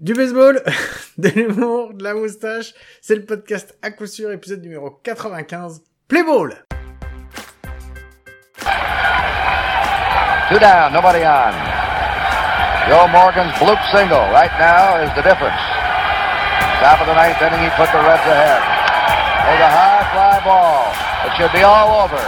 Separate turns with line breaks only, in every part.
Du baseball, de l'humour, de la moustache, c'est le podcast à coup sûr, épisode numéro 95, Play Ball!
Two down, nobody on. Joe Morgan's bloop single right now is the difference. Top of the ninth inning, he put the Reds ahead. There's a high fly ball. It should be all over.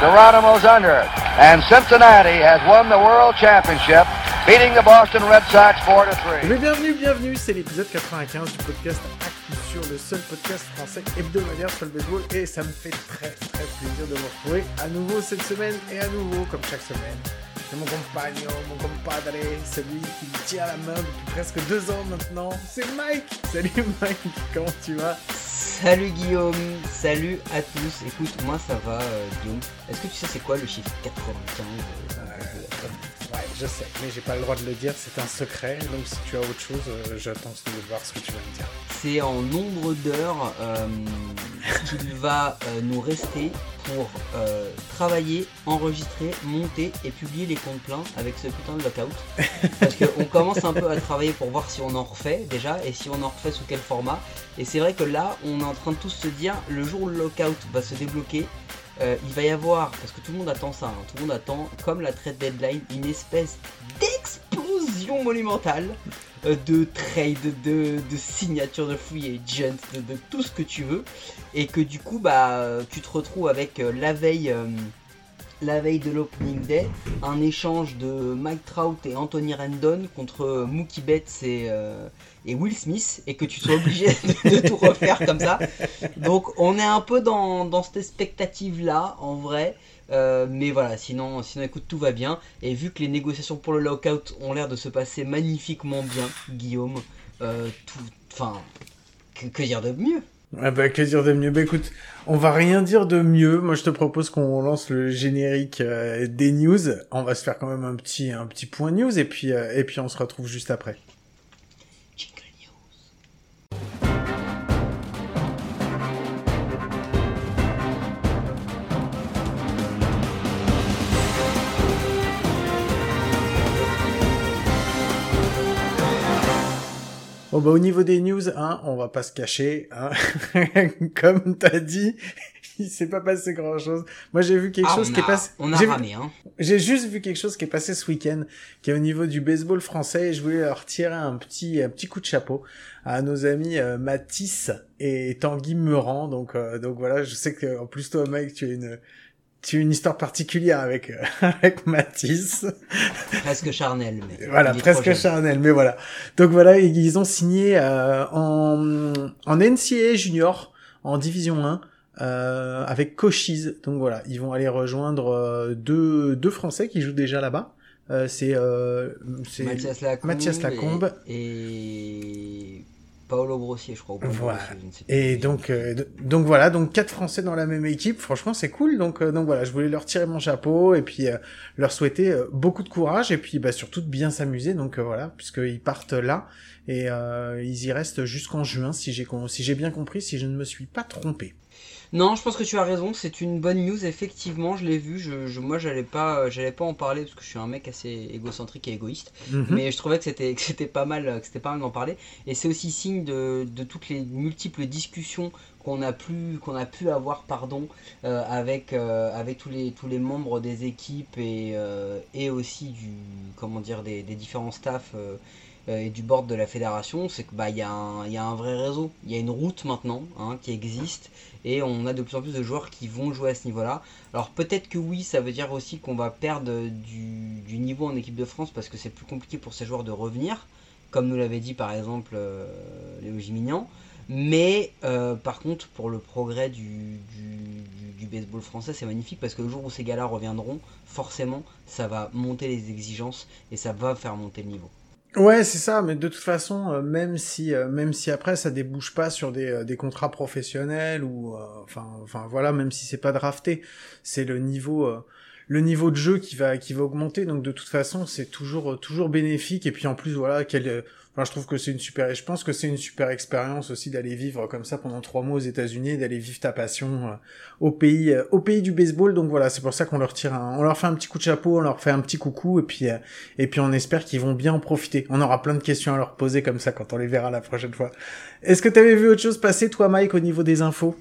Geronimo's under it. And Cincinnati has won the World Championship, beating the Boston Red Sox 4 to 3.
Mais bienvenue, bienvenue, c'est l'épisode 95 du podcast à coup sûr, le seul podcast français hebdomadaire sur le baseball et ça me fait très très plaisir de vous retrouver à nouveau cette semaine et à nouveau comme chaque semaine. C'est mon compagnon, mon compadre, celui qui me tient la main depuis presque deux ans maintenant. C'est Mike Salut Mike, comment tu vas?
Salut Guillaume, salut à tous. Écoute, moi ça va euh, Guillaume. Est-ce que tu sais c'est quoi le chiffre 95 euh,
Ouais, je sais, mais j'ai pas le droit de le dire, c'est un secret. Donc si tu as autre chose, euh, j'attends de voir ce que tu vas me dire.
C'est en nombre d'heures euh, qu'il va euh, nous rester pour travailler, enregistrer, monter et publier les comptes pleins avec ce putain de lockout. Parce qu'on commence un peu à travailler pour voir si on en refait déjà et si on en refait sous quel format. Et c'est vrai que là, on est en train de tous se dire, le jour où le lockout va se débloquer, euh, il va y avoir, parce que tout le monde attend ça, hein, tout le monde attend, comme la trade deadline, une espèce d'explosion monumentale euh, de trade, de, signature de free agent, de, de tout ce que tu veux, et que du coup, bah, tu te retrouves avec euh, la veille. La veille de l'opening day, un échange de Mike Trout et Anthony Rendon contre Mookie Betts et, euh, Will Smith, et que tu sois obligé de, tout refaire comme ça. Donc on est un peu dans, cette expectative là, en vrai. Euh, mais voilà, sinon, sinon écoute, tout va bien. Et vu que les négociations pour le lockout ont l'air de se passer magnifiquement bien, Guillaume, euh, tout, enfin, que, que dire de mieux?
Ah bah que dire de mieux? Bah écoute, on va rien dire de mieux. Moi je te propose qu'on lance le générique euh, des news. On va se faire quand même un petit un petit point news et puis euh, et puis on se retrouve juste après. Bon bah au niveau des news, hein, on va pas se cacher. Hein. Comme t'as dit, il s'est pas passé grand chose. Moi j'ai vu quelque
Ah,
chose qui est passé.
On a
j'ai
ramé, hein.
J'ai juste vu quelque chose qui est passé ce week-end, qui est au niveau du baseball français, et je voulais leur tirer un petit, un petit coup de chapeau à nos amis euh, Matisse et Tanguy Meurant. Donc, euh, donc voilà, je sais que en plus toi, Mike, tu as une, tu as une histoire particulière avec euh, avec Matisse.
Presque charnel, mais.
Voilà, presque charnel, mais voilà. Donc voilà, ils- ont signé euh, en, en NCAA junior, en division 1, euh, avec Cochise. Donc voilà, ils vont aller rejoindre euh, deux, deux Français qui jouent déjà là-bas. Euh, c'est euh, c'est
Mathias Lacombe,
Mathias Lacombe.
Et, et Paolo Brossier, je crois. ou Paolo
Voilà.
Brossier, je ne sais plus.
Et donc, euh, donc voilà, donc quatre Français dans la même équipe. Franchement, c'est cool. Donc, euh, donc voilà, je voulais leur tirer mon chapeau et puis euh, leur souhaiter euh, beaucoup de courage et puis bah, surtout de bien s'amuser. Donc euh, voilà, puisqu'ils partent là et euh, ils y restent jusqu'en juin, si j'ai con- si j'ai bien compris, si je ne me suis pas trompé.
Non, je pense que tu as raison. C'est une bonne news. Effectivement, je l'ai vu. Je, je- moi, j'allais pas, j'allais pas en parler parce que je suis un mec assez égocentrique et égoïste.
Mhm.
Mais je trouvais que c'était, que c'était pas mal, que c'était pas mal d'en parler. Et c'est aussi signe de, de toutes les multiples discussions qu'on a pu, qu'on a pu avoir, pardon, euh, avec, euh, avec tous les, tous les membres des équipes et, euh, et aussi du, comment dire, des, des différents staffs. euh, euh, et du board de la fédération, c'est que bah il y, a un- il y a un vrai réseau, il y a une route maintenant hein, qui existe et on a de plus en plus de joueurs qui vont jouer à ce niveau-là. Alors peut-être que oui, ça veut dire aussi qu'on va perdre du, niveau en équipe de France parce que c'est plus compliqué pour ces joueurs de revenir, comme nous l'avait dit par exemple euh, Léo Gimignan. Mais euh, par contre, pour le progrès du- du baseball français, c'est magnifique parce que le jour où ces gars-là reviendront, forcément, ça va monter les exigences et ça va faire monter le niveau.
Ouais, c'est ça, mais de toute façon, euh, même si euh, même si après ça débouche pas sur des, euh, des contrats professionnels ou enfin enfin voilà, même si c'est pas drafté, c'est le niveau le niveau de jeu qui va qui va augmenter. Donc de toute façon, c'est toujours toujours bénéfique. Et puis en plus voilà, quel Enfin, je trouve que c'est une super, je pense que c'est une super expérience aussi d'aller vivre comme ça pendant trois mois aux États-Unis, d'aller vivre ta passion euh, au pays, euh, au pays du baseball. Donc voilà, c'est pour ça qu'on leur tire, un, on leur fait un petit coup de chapeau, on leur fait un petit coucou, et puis, euh, et puis on espère qu'ils vont bien en profiter. On aura plein de questions à leur poser comme ça quand on les verra la prochaine fois. Est-ce que t'avais vu autre chose passer, toi, Mike, au niveau des infos?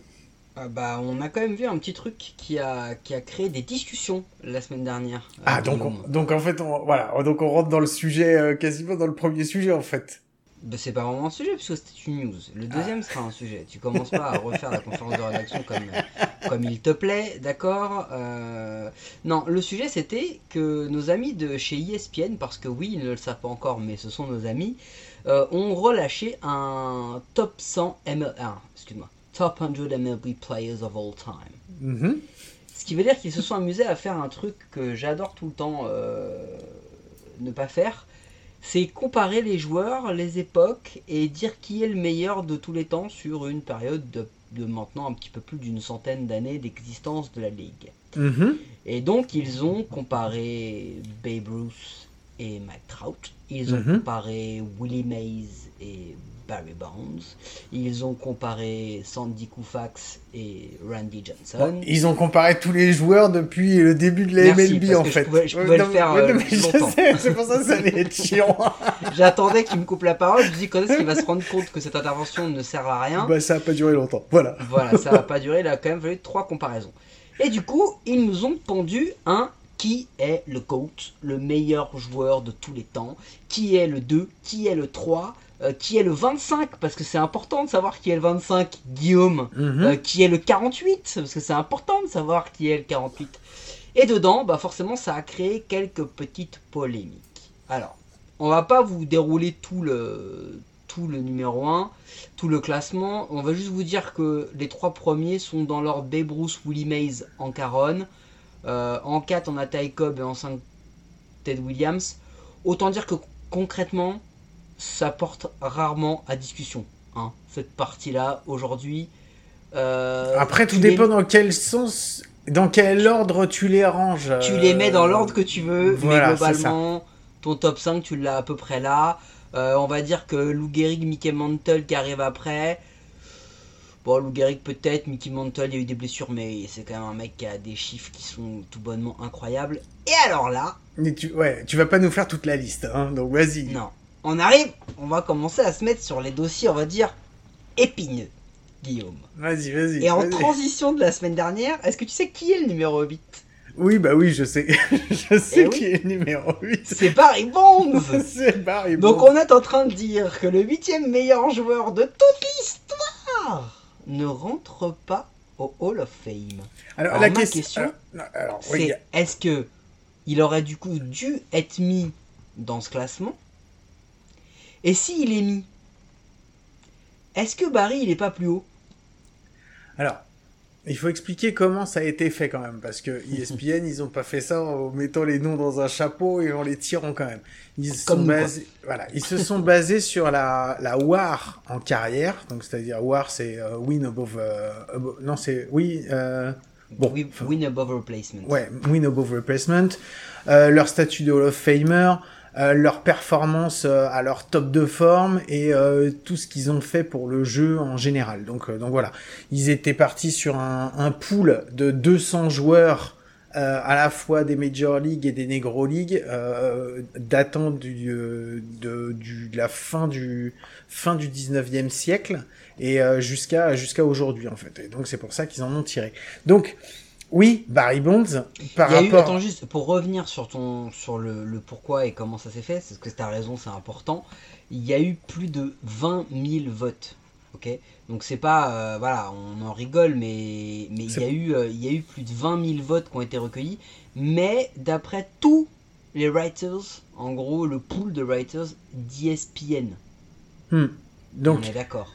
Ah bah, on a quand même vu un petit truc qui a, qui a créé des discussions la semaine dernière.
Ah,
Euh,
donc, on- donc en fait, on, voilà, donc on rentre dans le sujet, euh, quasiment dans le premier sujet en fait.
Bah, c'est pas vraiment un sujet puisque c'était une news. Le deuxième sera un sujet. Tu commences pas à refaire la conférence de rédaction comme, comme il te plaît, d'accord Euh, Non, le sujet c'était que nos amis de chez ESPN, parce que oui, ils ne le savent pas encore, mais ce sont nos amis, euh, ont relâché un top 100 ML... ah, excuse-moi, top 100 MLB players of all time.
Mhm.
Ce qui veut dire qu'ils se sont amusés à faire un truc que j'adore tout le temps euh, ne pas faire, c'est comparer les joueurs, les époques et dire qui est le meilleur de tous les temps sur une période de, de maintenant un petit peu plus d'une centaine d'années d'existence de la ligue.
Mhm.
Et donc ils ont comparé Babe Ruth et Mike Trout, ils ont
Mhm.
comparé Willie Mays et Barry Bonds, ils ont comparé Sandy Koufax et Randy Johnson.
Ils ont comparé tous les joueurs depuis le début de la
Merci,
MLB
parce
en
que je
fait.
pouvais- je pouvais le
non,
faire, euh,
c'est pour ça que ça allait être chiant.
J'attendais qu'il me coupe la parole, je me dis quand est-ce qu'il va se rendre compte que cette intervention ne sert à rien?
bah ça a pas duré longtemps. Voilà.
Voilà, ça va pas durer, il a quand même fallu trois comparaisons. Et du coup, ils nous ont pondu un qui est le GOAT, le meilleur joueur de tous les temps, qui est le 2, qui est le 3, euh, qui est le 25, parce que c'est important de savoir qui est le 25, Guillaume,
Mhm.
euh, qui est le 48, parce que c'est important de savoir qui est le 48. Et dedans, bah forcément, ça a créé quelques petites polémiques. Alors, on va pas vous dérouler tout le, tout le numéro 1, tout le classement. On va juste vous dire que les trois premiers sont dans l'ordre Babe Ruth, Willie Mays en Caronne. Euh, en 4, on a Ty Cobb et en 5, Ted Williams. Autant dire que concrètement, ça porte rarement à discussion. hein, cette partie-là, aujourd'hui. Euh,
Après tout
les-
dépend dans quel sens, dans quel ordre tu les ranges.
Tu les mets dans
euh,
l'ordre que tu veux,
voilà,
mais globalement, ton top 5, tu l'as à peu près là. Euh, on va dire que Lou Gehrig, Mickey Mantle qui arrive après. Bon, Lou Gehrig peut-être, Mickey Mantle, il y a eu des blessures, mais c'est quand même un mec qui a des chiffres qui sont tout bonnement incroyables. Et alors là,
Mais tu, ouais, tu vas pas nous faire toute la liste, hein, donc vas-y.
non. On arrive, on va commencer à se mettre sur les dossiers, on va dire, épineux, Guillaume.
Vas-y, vas-y.
Et en transition de la semaine dernière, est-ce que tu sais qui est le numéro 8
Oui, bah oui, je sais. je sais
Eh oui.
qui est le numéro 8.
C'est Barry Bonds
c'est Barry
Donc
Bonds.
on est en train de dire que le huitième meilleur joueur de toute l'histoire ne rentre pas au Hall of Fame.
Alors,
alors,
la
ma
question. alors, alors, oui,
C'est est-ce que il aurait du coup dû être mis dans ce classement? Et s'il est mis, est-ce que Barry il est pas plus haut?
Alors, il faut expliquer comment ça a été fait quand même, parce que ESPN, ils ont pas fait ça en mettant les noms dans un chapeau et en les tirant quand même. Ils se sont basés, voilà, ils se sont basés sur la, la WAR en carrière, donc c'est-à-dire WAR, c'est euh, win above, euh, non c'est oui, euh, bon,
Win-
enfin,
Win above replacement.
Ouais, win above replacement, euh, leur statut de Hall of Famer, euh, leur performance euh, à leur top de forme et euh, tout ce qu'ils ont fait pour le jeu en général. Donc, euh, donc voilà, ils étaient partis sur un, un pool de 200 joueurs euh, à la fois des Major League et des Negro League, euh, datant du, de, du, de la fin du fin du 19e siècle et jusqu'à jusqu'à aujourd'hui en fait. Et donc c'est pour ça qu'ils en ont tiré. Donc oui, Barry Bonds, par
Il y a eu, attends juste, pour revenir sur ton, sur le, le pourquoi et comment ça s'est fait, c'est que tu as raison, c'est important. Il y a eu plus de 20 000 votes. Ok? Donc c'est pas, euh, voilà, on en rigole, mais, mais il, y a eu, euh, il y a eu plus de 20 000 votes qui ont été recueillis. Mais d'après tous les writers, en gros, le pool de writers d'ESPN.
Hmm. Donc,
on est d'accord.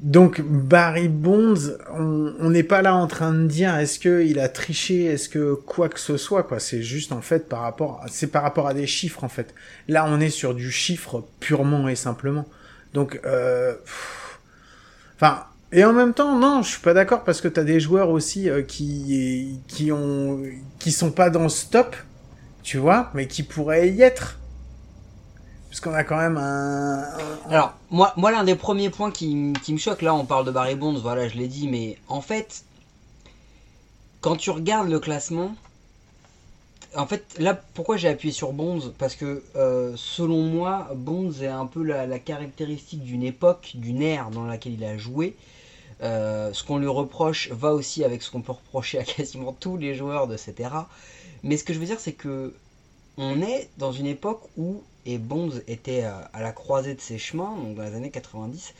Donc Barry Bonds, on n'est pas là en train de dire est-ce que il a triché, est-ce que quoi que ce soit quoi. C'est juste en fait par rapport, c'est par rapport à des chiffres en fait. Là, on est sur du chiffre purement et simplement. Donc, euh, enfin. Et en même temps, non, je suis pas d'accord parce que t'as des joueurs aussi euh, qui qui ont qui sont pas dans ce top, tu vois, mais qui pourraient y être. Puisqu'on a quand même un.
Alors, moi, l'un des premiers points qui, me choque, là, on parle de Barry Bonds, voilà, je l'ai dit, mais en fait, quand tu regardes le classement, en fait, là, pourquoi j'ai appuyé sur Bonds? Parce que, euh, selon moi, Bonds est un peu la, la caractéristique d'une époque, d'une ère dans laquelle il a joué. Euh, ce qu'on lui reproche va aussi avec ce qu'on peut reprocher à quasiment tous les joueurs de cette ère. Mais ce que je veux dire, c'est que on est dans une époque où, et Bonds était à la croisée de ses chemins, donc dans les années 90,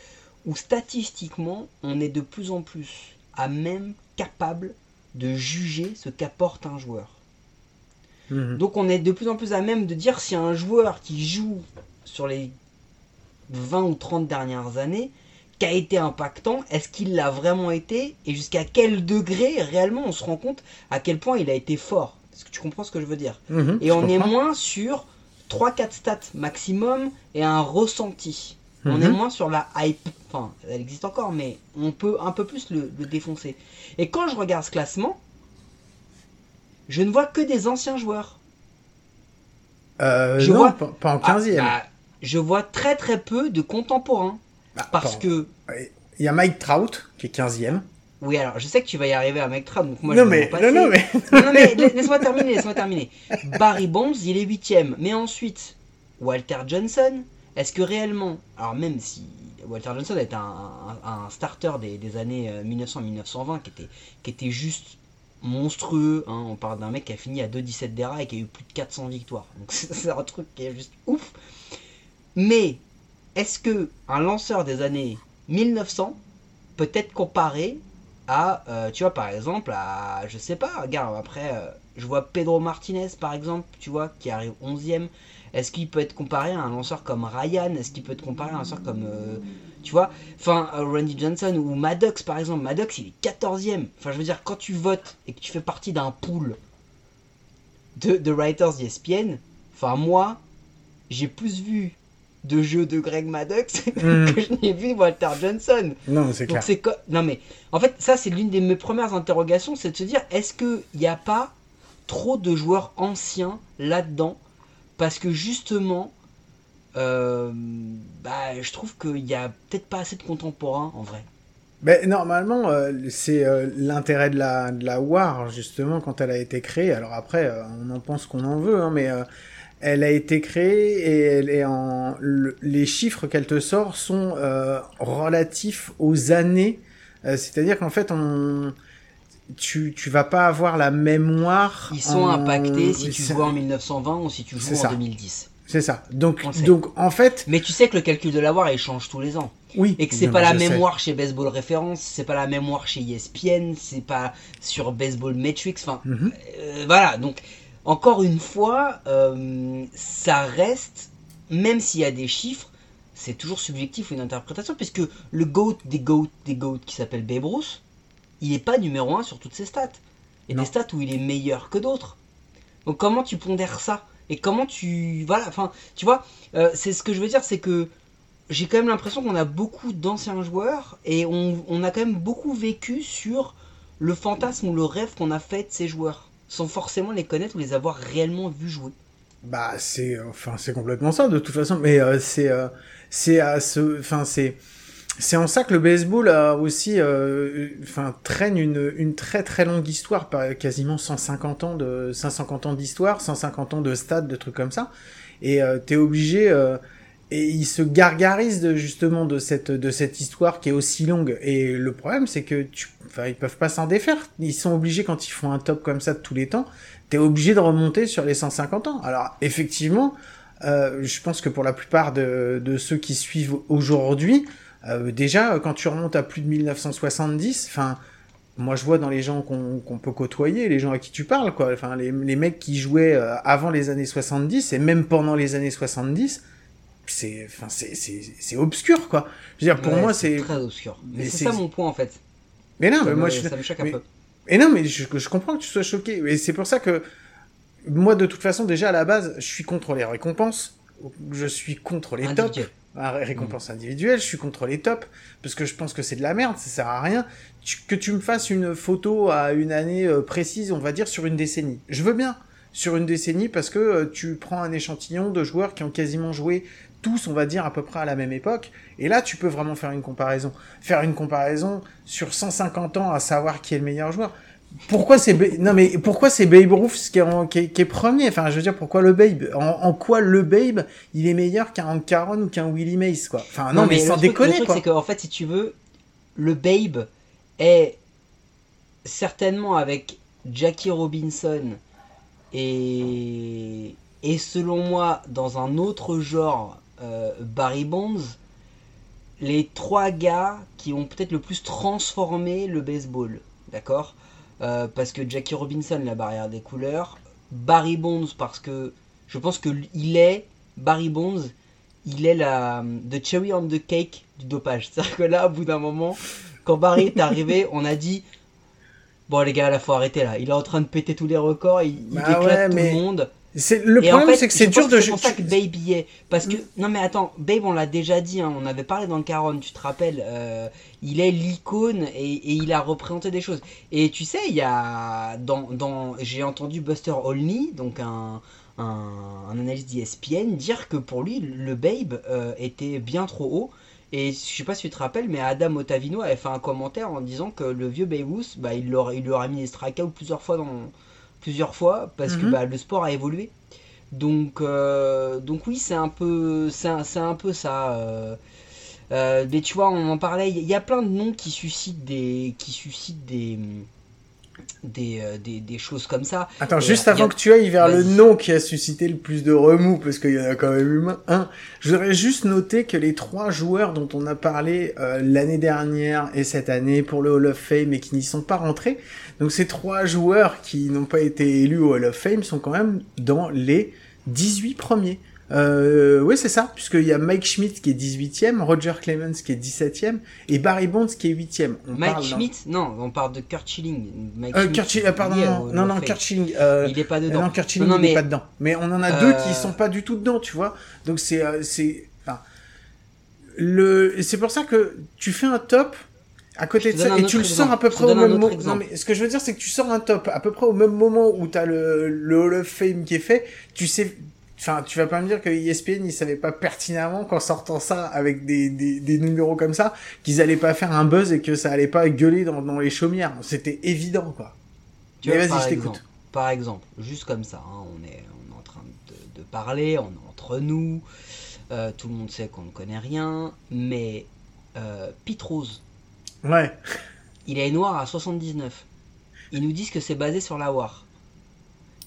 où statistiquement, on est de plus en plus à même capable de juger ce qu'apporte un joueur. Mmh. Donc on est de plus en plus à même de dire si un joueur qui joue sur les 20 ou 30 dernières années, qui a été impactant, est-ce qu'il l'a vraiment été et jusqu'à quel degré réellement on se rend compte à quel point il a été fort Est-ce que tu comprends ce que je veux dire?
Mmh,
Et on est moins sur 3-4 stats maximum et un ressenti. On est moins sur la hype, enfin elle existe encore, mais on peut un peu plus le, le défoncer. Et quand je regarde ce classement, je ne vois que des anciens joueurs.
Euh, je non, vois, pas en 15e. Ah, bah,
je vois très très peu de contemporains.
Bah,
parce que.
Il y a Mike Trout qui est 15e.
Oui, alors je sais que tu vas y arriver à Trout, donc moi
non,
je vais
mais, passer. Non, non, mais.
non, non, mais laisse-moi terminer, laisse-moi terminer. Barry Bonds, il est 8e. Mais ensuite, Walter Johnson, est-ce que réellement. Alors même si. Walter Johnson est un, un, un starter des, des années 1900-1920 qui était, qui était juste monstrueux. Hein. On parle d'un mec qui a fini à 2-17 d'ERA et qui a eu plus de 400 victoires. Donc c'est un truc qui est juste ouf. Mais est-ce que un lanceur des années 1900 peut être comparé euh, tu vois, par exemple, à, je sais pas, regarde, après, euh, je vois Pedro Martinez, par exemple, tu vois, qui arrive 11ème. Est-ce qu'il peut être comparé à un lanceur comme Ryan? Est-ce qu'il peut être comparé à un lanceur comme... Euh, tu vois Enfin, Randy Johnson ou Maddox, par exemple. Maddox, il est 14ème. Enfin, je veux dire, quand tu votes et que tu fais partie d'un pool de, de writers ESPN, enfin, moi, j'ai plus vu de jeux de Greg Maddox mm. que je n'ai vu Walter Johnson.
Non, c'est clair.
Non, mais en fait, ça, c'est l'une de mes premières interrogations, c'est de se dire, est-ce qu'il n'y a pas trop de joueurs anciens là-dedans? Parce que justement, euh, bah, je trouve qu'il n'y a peut-être pas assez de contemporains en vrai.
Mais normalement, euh, c'est euh, l'intérêt de la, de la War, justement, quand elle a été créée. Alors après, on en pense qu'on en veut, hein, mais elle a été créée et elle est en. Le, les chiffres qu'elle te sort sont relatifs aux années. C'est-à-dire qu'en fait, on. Tu, tu vas pas avoir la mémoire.
Ils sont
en...
impactés si tu joues en 1920 ou si tu joues en
ça.
2010.
C'est ça. Donc, donc en fait.
Mais tu sais que le calcul de la war il change tous les ans.
Oui.
Et que c'est pas la mémoire sais. chez Baseball Référence, c'est pas la mémoire chez ESPN, c'est pas sur Baseball Metrics. Enfin,
Mhm.
mm -hmm. euh, voilà. Donc, encore une fois, euh, ça reste, même s'il y a des chiffres, c'est toujours subjectif ou une interprétation, puisque le GOAT des GOAT des GOAT qui s'appelle Babe Ruth, il est pas numéro un sur toutes ses stats. Il y a des stats où il est meilleur que d'autres. Donc, comment tu pondères ça? Et comment tu voilà enfin tu vois euh, c'est ce que je veux dire c'est que j'ai quand même l'impression qu'on a beaucoup d'anciens joueurs et on, on, a quand même beaucoup vécu sur le fantasme ou le rêve qu'on a fait de ces joueurs sans forcément les connaître ou les avoir réellement vus jouer
bah c'est enfin c'est complètement ça de toute façon mais euh, c'est euh, c'est à ce enfin c'est c'est en ça que le baseball a aussi, euh, enfin, traîne une, une très très longue histoire, quasiment 150 ans de 150 ans d'histoire, 150 ans de stade, de trucs comme ça. Et euh, t'es obligé, et ils se gargarisent de, justement de cette de cette histoire qui est aussi longue. Et le problème, c'est que tu, enfin, ils peuvent pas s'en défaire. Ils sont obligés quand ils font un top comme ça de tous les temps, t'es obligé de remonter sur les 150 ans. Alors effectivement, euh, je pense que pour la plupart de, de ceux qui suivent aujourd'hui euh, déjà, quand tu remontes à plus de 1970, enfin, moi je vois dans les gens qu'on qu peut côtoyer, les gens à qui tu parles, quoi, enfin, les, les mecs qui jouaient euh, avant les années 70 et même pendant les années 70, c'est, enfin, c'est obscur, quoi. Je veux dire, pour
ouais,
moi, c'est
très obscur. Mais c'est ça mon point, en fait.
Mais non,
ça
mais
me,
moi je,
ça me choque
mais,
un peu.
Et non, mais je, je comprends que tu sois choqué. Et c'est pour ça que moi, de toute façon, déjà à la base, je suis contre les récompenses. Je suis contre les tops récompense mmh. individuelle, je suis contre les tops, parce que je pense que c'est de la merde, ça sert à rien. Tu, que tu me fasses une photo à une année euh, précise, on va dire sur une décennie. Je veux bien, sur une décennie parce que euh, tu prends un échantillon de joueurs qui ont quasiment joué tous, on va dire, à peu près à la même époque. Et là, tu peux vraiment faire une comparaison. Faire une comparaison sur 150 ans à savoir qui est le meilleur joueur. Pourquoi c'est non mais pourquoi c'est Babe Ruth qui est, qui, est, premier? Enfin, je veux dire, pourquoi le Babe? En, quoi le Babe il est meilleur qu'un Hank Caron ou qu'un Willie Mays quoi? Enfin non, mais, sans déconner le truc,
c'est qu'en fait, si tu veux, le Babe est certainement avec Jackie Robinson et et selon moi dans un autre genre euh, Barry Bonds les trois gars qui ont peut-être le plus transformé le baseball, d'accord euh, Parce que Jackie Robinson, la barrière des couleurs, Barry Bonds, parce que je pense que il est, Barry Bonds, il est la the cherry on the cake du dopage. C'est-à-dire que là, au bout d'un moment, quand Barry est arrivé, on a dit Bon les gars, là faut arrêter là. Il est en train de péter tous les records, il, il bah éclate tout le monde.
C'est le problème, c'est que c'est dur de.
C'est pour ça que Babe y est, parce que non mais attends, Babe, on l'a déjà dit, hein, on avait parlé dans le Caron, tu te rappelles, euh, il est l'icône et, et, il a représenté des choses. Et tu sais, il y a dans, dans j'ai entendu Buster Olney, donc un un, un analyste d'ESPN, dire que pour lui le Babe euh, était bien trop haut. Et je sais pas si tu te rappelles, mais Adam Otavino avait fait un commentaire en disant que le vieux Babe bah, il, leur, il lui aurait mis des strikeouts plusieurs fois dans plusieurs fois parce que mhm. bah, le sport a évolué. Donc, euh, donc oui, c'est un peu, c'est un, un, peu ça. Euh, euh, mais tu vois, on en parlait. Il y a plein de noms qui suscitent des, qui suscitent des, des, des, des, choses comme ça.
Attends, juste avant que tu ailles vers le nom qui a suscité le plus de remous, parce qu'il y en a quand même eu un, je voudrais juste noter que les trois joueurs dont on a parlé l'année dernière et cette année pour le Hall of Fame et qui n'y sont pas rentrés, donc ces trois joueurs qui n'ont pas été élus au Hall of Fame sont quand même dans les 18 premiers. Euh, oui, c'est ça, puisqu'il y a Mike Schmidt qui est 18e, Roger Clemens qui est 17e, et Barry Bonds qui est 8e.
Mike Schmidt Non, on parle de Kurt Schilling.
Mike euh, Kurt Schilling, pardon, non, non, Kurt Schilling. Euh,
il est pas dedans.
Non, Kurt Schilling, il est pas dedans. Mais on en a deux qui sont pas du tout dedans, tu vois. Donc c'est, euh, c'est, enfin, le, c'est pour ça que tu fais un top, à côté de ça, et tu le sors à peu près au même moment. Non, mais ce que je veux dire, c'est que tu sors un top à peu près au même moment où t'as le, le Hall of Fame qui est fait. Tu sais, enfin, tu vas pas me dire que ESPN, ils savaient pas pertinemment qu'en sortant ça avec des, des, des numéros comme ça, qu'ils allaient pas faire un buzz et que ça allait pas gueuler dans, dans les chaumières. C'était évident, quoi.
Tu mais vas-y, je t'écoute. Par exemple, juste comme ça, hein, on, est, on est en train de, de parler, on est entre nous, euh, tout le monde sait qu'on ne connaît rien, mais euh, Rose
Ouais.
Il est noir à 79. Ils nous disent que c'est basé sur la War.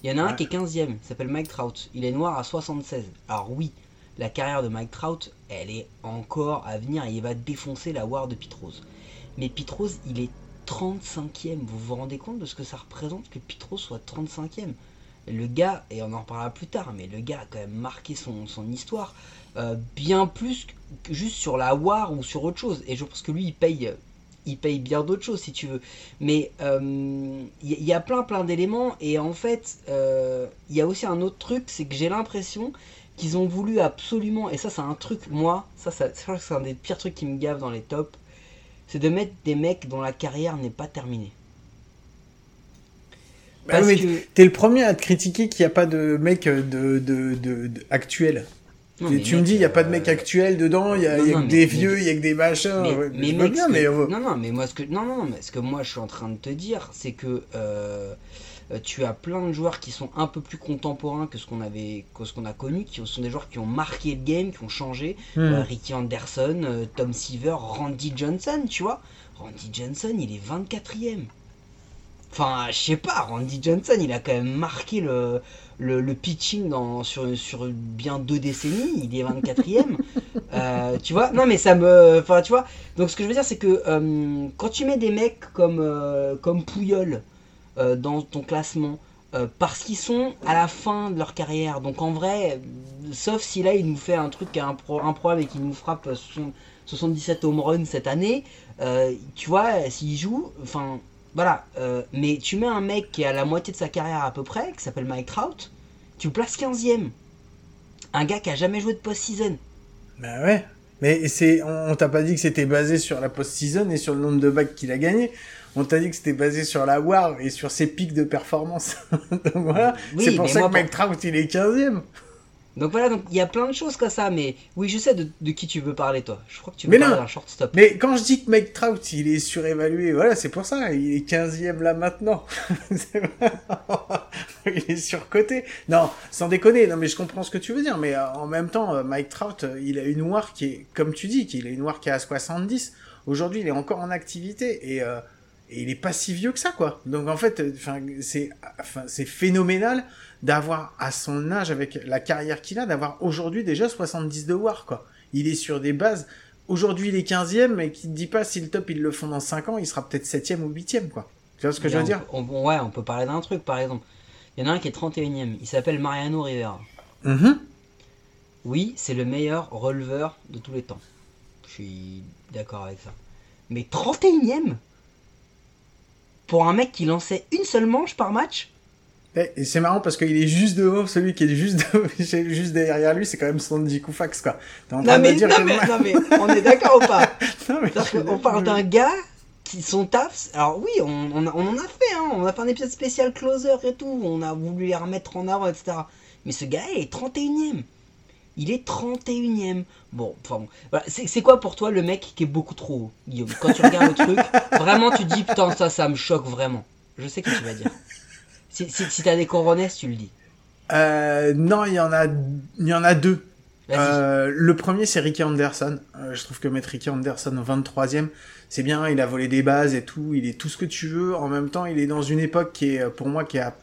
Il y en a un qui est 15ème, s'appelle Mike Trout. Il est noir à 76. Alors oui, la carrière de Mike Trout, elle est encore à venir et il va défoncer la War de Rose. Mais Rose, il est 35ème. Vous vous rendez compte de ce que ça représente que Rose soit 35ème Le gars, et on en reparlera plus tard, mais le gars a quand même marqué son, son histoire euh, bien plus que juste sur la War ou sur autre chose. Et je pense que lui, il paye il paye bien d'autres choses si tu veux. Mais il euh, y, a plein plein d'éléments et en fait il euh, y a aussi un autre truc, c'est que j'ai l'impression qu'ils ont voulu absolument, et ça c'est un truc, moi, ça, ça c'est un des pires trucs qui me gave dans les tops, c'est de mettre des mecs dont la carrière n'est pas terminée.
Bah Parce que... T'es le premier à te critiquer qu'il n'y a pas de mec de, de, de, de actuel tu me dis, il n'y a pas de mec euh, actuel dedans, il y a, que des vieux, il y a que des machins. Mais, mais, bien, mais...
Non, non, mais moi, ce que, non, non, mais ce que moi je suis en train de te dire, c'est que euh, tu as plein de joueurs qui sont un peu plus contemporains que ce qu'on avait, que ce qu'on a connu, qui sont des joueurs qui ont marqué le game, qui ont changé. Hmm. Euh, Ricky Anderson, Tom Seaver, Randy Johnson, tu vois. Randy Johnson, il est 24ème. Enfin, je sais pas, Randy Johnson, il a quand même marqué le, le, pitching dans, sur, sur bien deux décennies, il est 24ème. euh, tu vois Non, mais ça me. Enfin, tu vois Donc, ce que je veux dire, c'est que euh, quand tu mets des mecs comme, euh, comme Pouyol euh, dans ton classement, parce qu'ils sont à la fin de leur carrière, donc en vrai, sauf si là il nous fait un truc qui a un, pro, un problème et qu'il nous frappe 77 home runs cette année, tu vois, s'il joue, enfin voilà, euh, mais tu mets un mec qui a la moitié de sa carrière à peu près, qui s'appelle Mike Trout, tu le places 15ème. Un gars qui a jamais joué de post-season.
Bah ouais. Mais c'est, on, t'a pas dit que c'était basé sur la post-season et sur le nombre de bacs qu'il a gagné. on t'a dit que c'était basé sur la War et sur ses pics de performance. donc voilà,
Oui,
c'est pour ça que Mike Trout il est 15ème.
Donc voilà, donc il y a plein de choses comme ça, mais oui, je sais de, de qui tu veux parler, toi. Je crois que tu veux
Mais
parler d'un shortstop.
Mais quand je dis que Mike Trout il est surévalué, voilà, c'est pour ça, il est 15ème là maintenant. Il est surcoté. Non, sans déconner, non mais je comprends ce que tu veux dire, mais euh, en même temps, euh, Mike Trout, euh, il a une War qui est, comme tu dis, qu'il a une War qui est à 70. Aujourd'hui, il est encore en activité et, euh, et il est pas si vieux que ça, quoi. Donc en fait, enfin, c'est, phénoménal d'avoir à son âge, avec la carrière qu'il a, d'avoir aujourd'hui déjà 70 de War, quoi. Il est sur des bases. Aujourd'hui, il est 15e, mais qui te dit pas si le top, ils le font dans 5 ans, il sera peut-être 7e ou 8e, quoi. Tu vois ce que je veux dire?
on, on- Ouais, on peut parler d'un truc, par exemple. Il y en a un qui est 31ème, il s'appelle Mariano Rivera.
Mhm.
Oui, c'est le meilleur releveur de tous les temps. Je suis d'accord avec ça. Mais 31ème Pour un mec qui lançait une seule manche par match
Et et c'est marrant parce qu'il est juste devant, celui qui est juste, de- juste derrière lui, c'est quand même Sandy Koufax, quoi. T'es en train
non
de
mais,
me dire
non,
que-
mais, non mais, on est d'accord ou pas
Non, mais je-
qu'on parle d'un gars qui son taf. Alors oui, on, on, a- on en a fait, hein, on a fait un épisode spécial closer et tout, on a voulu les remettre en avant, etc. Mais ce gars, il est 31ème. Il est 31ème. Bon, enfin bon. Voilà. C'est quoi pour toi le mec qui est beaucoup trop haut, Guillaume Quand tu regardes le truc, vraiment tu te dis putain, ça, ça me choque vraiment. Je sais que tu vas dire. Si, si, si t'as des coronesses, tu le dis.
Euh, non, il y en a, il y en a deux. Euh, le premier, c'est Ricky Anderson. Euh, je trouve que mettre Ricky Anderson au 23e, c'est bien. Il a volé des bases et tout. Il est tout ce que tu veux. En même temps, il est dans une époque qui est, pour moi, qui est à-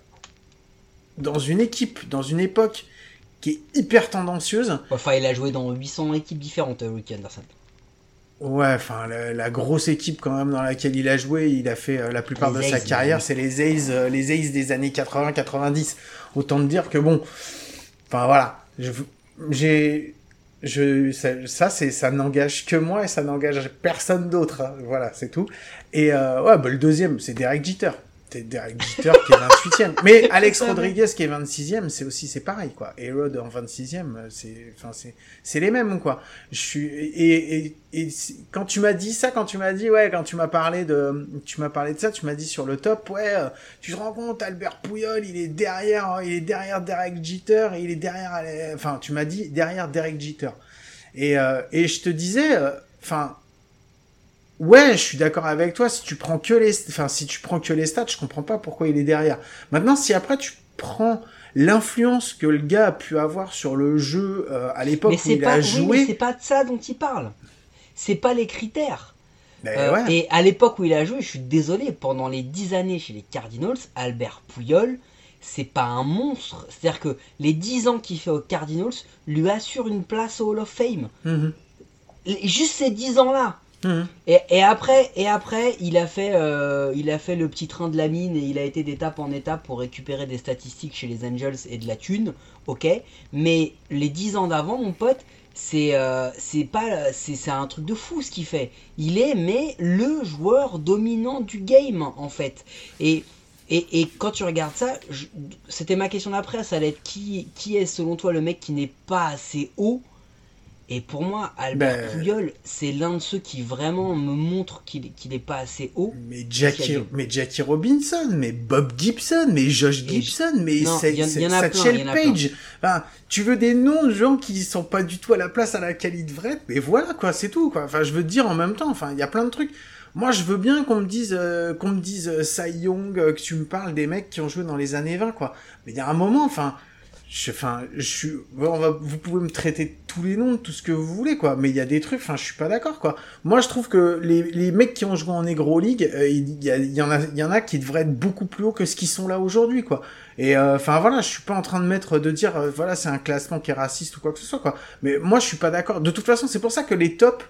dans une équipe, dans une époque qui est hyper tendancieuse.
Enfin, il a joué dans 800 équipes différentes, euh, Ricky Anderson.
Ouais, enfin, la, la grosse équipe quand même dans laquelle il a joué, il a fait euh, la plupart
Les
de sa carrière,
oui.
c'est les A's, euh, les A's des années 80-90. Autant te dire que bon, enfin voilà, j'ai, je, ça, ça, c'est, ça n'engage que moi et ça n'engage personne d'autre. hein. Voilà, c'est tout. Et euh, ouais, bah, le deuxième, c'est Derek Jeter. C'est Derek Jeter qui est 28e. Mais Alex Rodriguez qui est 26e, c'est aussi, c'est pareil, quoi. Et Rod en 26e, c'est, enfin, c'est, c'est les mêmes, quoi. Je suis, et, et, et quand tu m'as dit ça, quand tu m'as dit, ouais, quand tu m'as parlé de, tu m'as parlé de ça, tu m'as dit sur le top, ouais, euh, tu te rends compte, Albert Pouyol, il est derrière, hein, il est derrière Derek Jeter, et il est derrière, Ale- enfin, tu m'as dit derrière Derek Jeter. Et, euh, et je te disais, euh, enfin, ouais, je suis d'accord avec toi. Si tu prends que les, enfin, si tu prends que les stats, je comprends pas pourquoi il est derrière. Maintenant, si après tu prends l'influence que le gars a pu avoir sur le jeu euh, à l'époque où il
pas,
a joué,
c'est pas de ça dont il parle. C'est pas les critères.
ben
Euh,
ouais.
Et à l'époque où il a joué, je suis désolé, pendant les 10 années chez les Cardinals, Albert Pouyol, c'est pas un monstre. C'est-à-dire que les 10 ans qu'il fait aux Cardinals lui assurent une place au Hall of Fame.
Mhm,
Juste ces 10 ans-là. Et, après, et après, il a fait, euh, il a fait le petit train de la mine et il a été d'étape en étape pour récupérer des statistiques chez les Angels et de la thune, ok. Mais les 10 ans d'avant, mon pote, c'est, euh, c'est pas, c'est, un truc de fou ce qu'il fait. Il est mais le joueur dominant du game en fait. Et et, et quand tu regardes ça, c'était ma question d'après, ça allait être qui, qui est selon toi le mec qui n'est pas assez haut Et pour moi, Albert
Ben-
Pouyol, c'est l'un de ceux qui vraiment me montre qu'il n'est pas assez haut.
Mais Jackie,
des-
mais Jackie Robinson, mais Bob Gibson, mais Josh Gibson, mais Satchel
il y en a
Paige. Enfin, tu veux des noms de gens qui sont pas du tout à la place à laquelle ils devraient être, mais voilà quoi, c'est tout quoi. Enfin, je veux te dire en même temps, enfin, il y a plein de trucs. Moi, je veux bien qu'on me dise, euh, qu'on me dise euh, Cy Young, euh, que tu me parles des mecs qui ont joué dans les années 20 quoi. Mais il y a un moment, enfin. Je, enfin, je suis, on va, vous pouvez me traiter tous les noms, tout ce que vous voulez, quoi. Mais il y a des trucs, enfin, je suis pas d'accord, quoi. Moi, je trouve que les, les mecs qui ont joué en Negro League, euh, il y, y en a, il y en a qui devraient être beaucoup plus haut que ce qu'ils sont là aujourd'hui, quoi. Et euh, enfin voilà, je suis pas en train de mettre, de dire, euh, voilà, c'est un classement qui est raciste ou quoi que ce soit, quoi. Mais moi, je suis pas d'accord. De toute façon, c'est pour ça que les tops,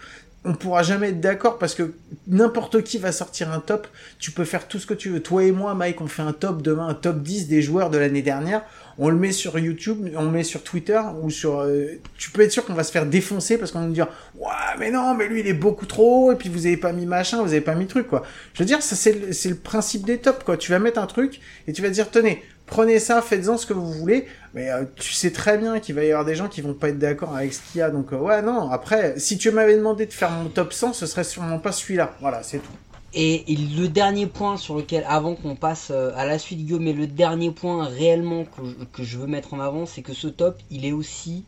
on pourra jamais être d'accord parce que n'importe qui va sortir un top. Tu peux faire tout ce que tu veux. Toi et moi, Mike, on fait un top demain, un top 10 des joueurs de l'année dernière. On le met sur YouTube, on le met sur Twitter ou sur. euh, tu peux être sûr qu'on va se faire défoncer parce qu'on va nous dire ouais mais non mais lui il est beaucoup trop haut et puis vous avez pas mis machin, vous avez pas mis truc quoi. Je veux dire ça c'est le, c'est le principe des tops quoi. Tu vas mettre un truc et tu vas dire tenez prenez ça, faites-en ce que vous voulez. Mais euh, tu sais très bien qu'il va y avoir des gens qui vont pas être d'accord avec ce qu'il y a. Donc euh, ouais non après si tu m'avais demandé de faire mon top 100 ce serait sûrement pas celui-là. Voilà c'est tout.
Et, le dernier point sur lequel, avant qu'on passe euh, à la suite, Guillaume, mais le dernier point réellement que, je- que je veux mettre en avant, c'est que ce top, il est aussi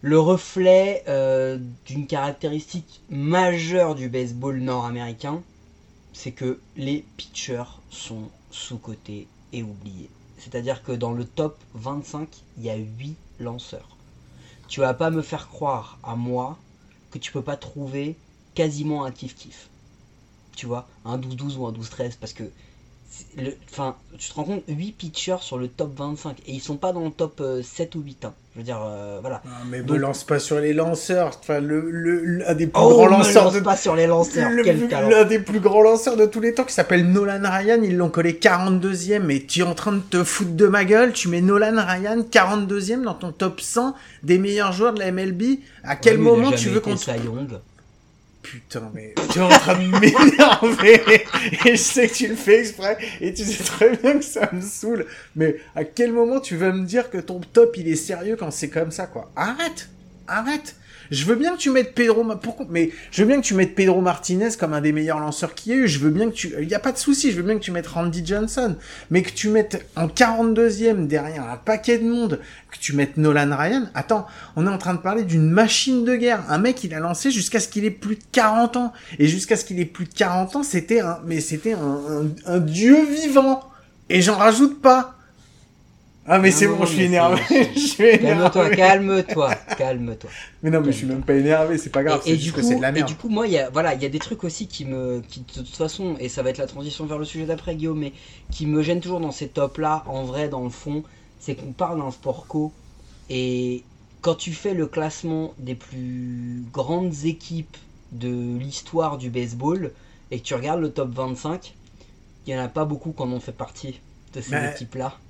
le reflet euh, d'une caractéristique majeure du baseball nord-américain, c'est que les pitchers sont sous-cotés et oubliés. C'est-à-dire que dans le top 25, il y a 8 lanceurs. Tu vas pas me faire croire à moi que tu peux pas trouver quasiment un kiff-kiff. Tu vois, un 12-12 ou un 12-13 parce que le, enfin, tu te rends compte 8 pitchers sur le top 25 et ils sont pas dans le top euh, 7 ou 8 hein. Je veux dire euh, voilà.
Ah, mais me lance pas sur les lanceurs. Enfin, le, le, l'un des plus
Oh,
grands lanceurs
lance
de
pas sur les lanceurs,
Le. L'un des plus grands lanceurs de tous les temps qui s'appelle Nolan Ryan, ils l'ont collé 42e. Mais tu es en train de te foutre de ma gueule, tu mets Nolan Ryan 42e dans ton top 100 des meilleurs joueurs de la MLB. À quel
a
moment tu veux qu'on... Putain, mais tu es en train de m'énerver. et je sais que tu le fais exprès. Et tu sais très bien que ça me saoule. Mais à quel moment tu vas me dire que ton top il est sérieux quand c'est comme ça, quoi? Arrête Arrête je veux bien que tu mettes Pedro, Mais je veux bien que tu mettes Pedro Martinez comme un des meilleurs lanceurs qu'il y a eu. Je veux bien que tu, il y a pas de souci. Je veux bien que tu mettes Randy Johnson, mais que tu mettes en 42e derrière un paquet de monde, que tu mettes Nolan Ryan. Attends, on est en train de parler d'une machine de guerre. Un mec, il a lancé jusqu'à ce qu'il ait plus de 40 ans. Et jusqu'à ce qu'il ait plus de 40 ans, c'était un, mais c'était un dieu vivant. Et j'en rajoute pas. Ah mais c'est bon, je suis énervé.
Calme-toi, calme-toi, calme-toi.
Mais non, mais je suis même pas énervé, c'est pas grave,
Et,
c'est
et
juste
du
que
coup,
c'est de la
et
merde.
du coup, moi, il y a, voilà, il y a des trucs aussi qui me, qui de toute façon, et ça va être la transition vers le sujet d'après, Guillaume, mais qui me gênent toujours dans ces tops-là, en vrai, dans le fond, c'est qu'on parle d'un sport co, et quand tu fais le classement des plus grandes équipes de l'histoire du baseball, et que tu regardes le top 25, il y en a pas beaucoup qui en ont fait partie de ces
Mais-
équipes-là,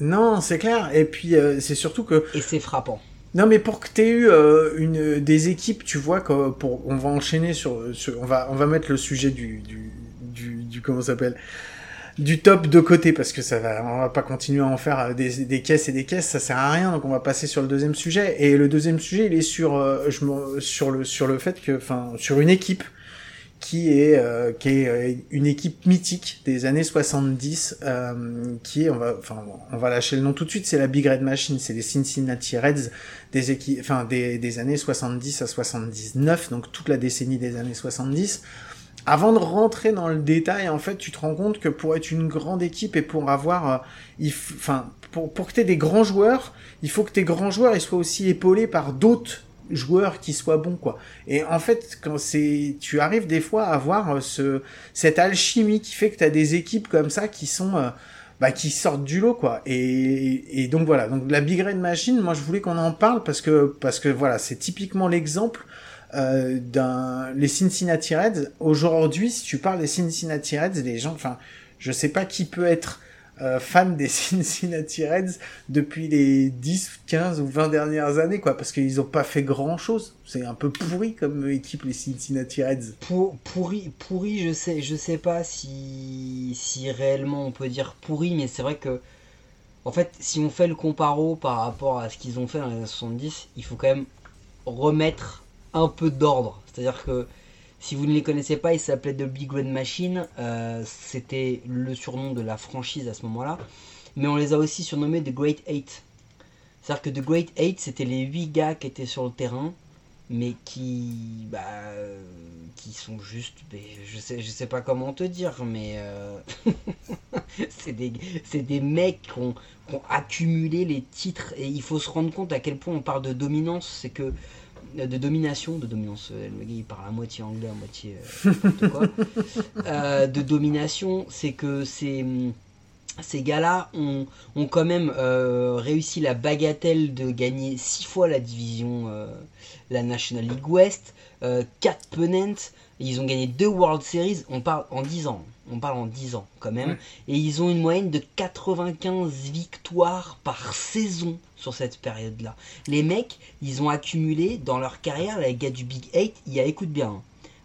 Non, c'est clair. Et puis euh, c'est surtout que
et c'est frappant.
non, mais pour que t'aies eu euh, une des équipes, tu vois, que pour on va enchaîner sur, sur- on va on va mettre le sujet du du du, du comment ça s'appelle? Du top de côté parce que ça va on va pas continuer à en faire euh, des, des caisses et des caisses ça sert à rien donc on va passer sur le deuxième sujet et le deuxième sujet il est sur euh, je me- sur le sur le fait que enfin sur une équipe qui est euh, qui est euh, une équipe mythique des années 70 euh, qui est on va enfin on va lâcher le nom tout de suite c'est la Big Red Machine c'est les Cincinnati Reds des équipes enfin des, des années 70 à 79 donc toute la décennie des années 70 avant de rentrer dans le détail, en fait, tu te rends compte que pour être une grande équipe et pour avoir, euh, il enfin, pour, pour que tu aies des grands joueurs, il faut que tes grands joueurs ils soient aussi épaulés par d'autres joueurs qui soient bons, quoi. Et en fait, quand c'est, tu arrives des fois à avoir euh, ce, cette alchimie qui fait que tu as des équipes comme ça qui sont, euh, bah, qui sortent du lot, quoi. Et, et donc voilà. Donc la Big Red Machine, moi je voulais qu'on en parle parce que, parce que voilà, c'est typiquement l'exemple euh, d'un les Cincinnati Reds. Aujourd'hui, si tu parles des Cincinnati Reds, les gens, enfin, je sais pas qui peut être euh, fan des Cincinnati Reds depuis les 10, 15 ou 20 dernières années, quoi, parce qu'ils ont pas fait grand chose. C'est un peu pourri comme équipe, les Cincinnati Reds.
Pour, pourri, pourri, je sais, je sais pas si, si réellement on peut dire pourri, mais c'est vrai que, en fait, si on fait le comparo par rapport à ce qu'ils ont fait dans les années 70, il faut quand même remettre un peu d'ordre. C'est-à-dire que si vous ne les connaissez pas, ils s'appelaient The Big Red Machine. euh, C'était le surnom de la franchise à ce moment-là. Mais on les a aussi surnommés The Great Eight. C'est-à-dire que The Great Eight, c'était les 8 gars qui étaient sur le terrain, mais qui, bah, euh, qui sont juste, je sais, je sais pas comment te dire, mais euh, c'est des, des mecs qui ont, qui ont accumulé les titres et il faut se rendre compte à quel point on parle de dominance, c'est que de domination, de dominance, euh, le il parle à moitié anglais, à moitié euh, quoi, Euh, de domination, c'est que c'est ces gars-là ont, ont quand même euh, réussi la bagatelle de gagner six fois la division, euh, la National League West, euh, 4 pennants, ils ont gagné deux World Series, on parle en 10 ans, on parle en 10 ans quand même,
Ouais.
et ils ont une moyenne de 95 victoires par saison sur cette période-là. Les mecs, ils ont accumulé dans leur carrière, les gars du Big 8, il y a, écoute bien, hein,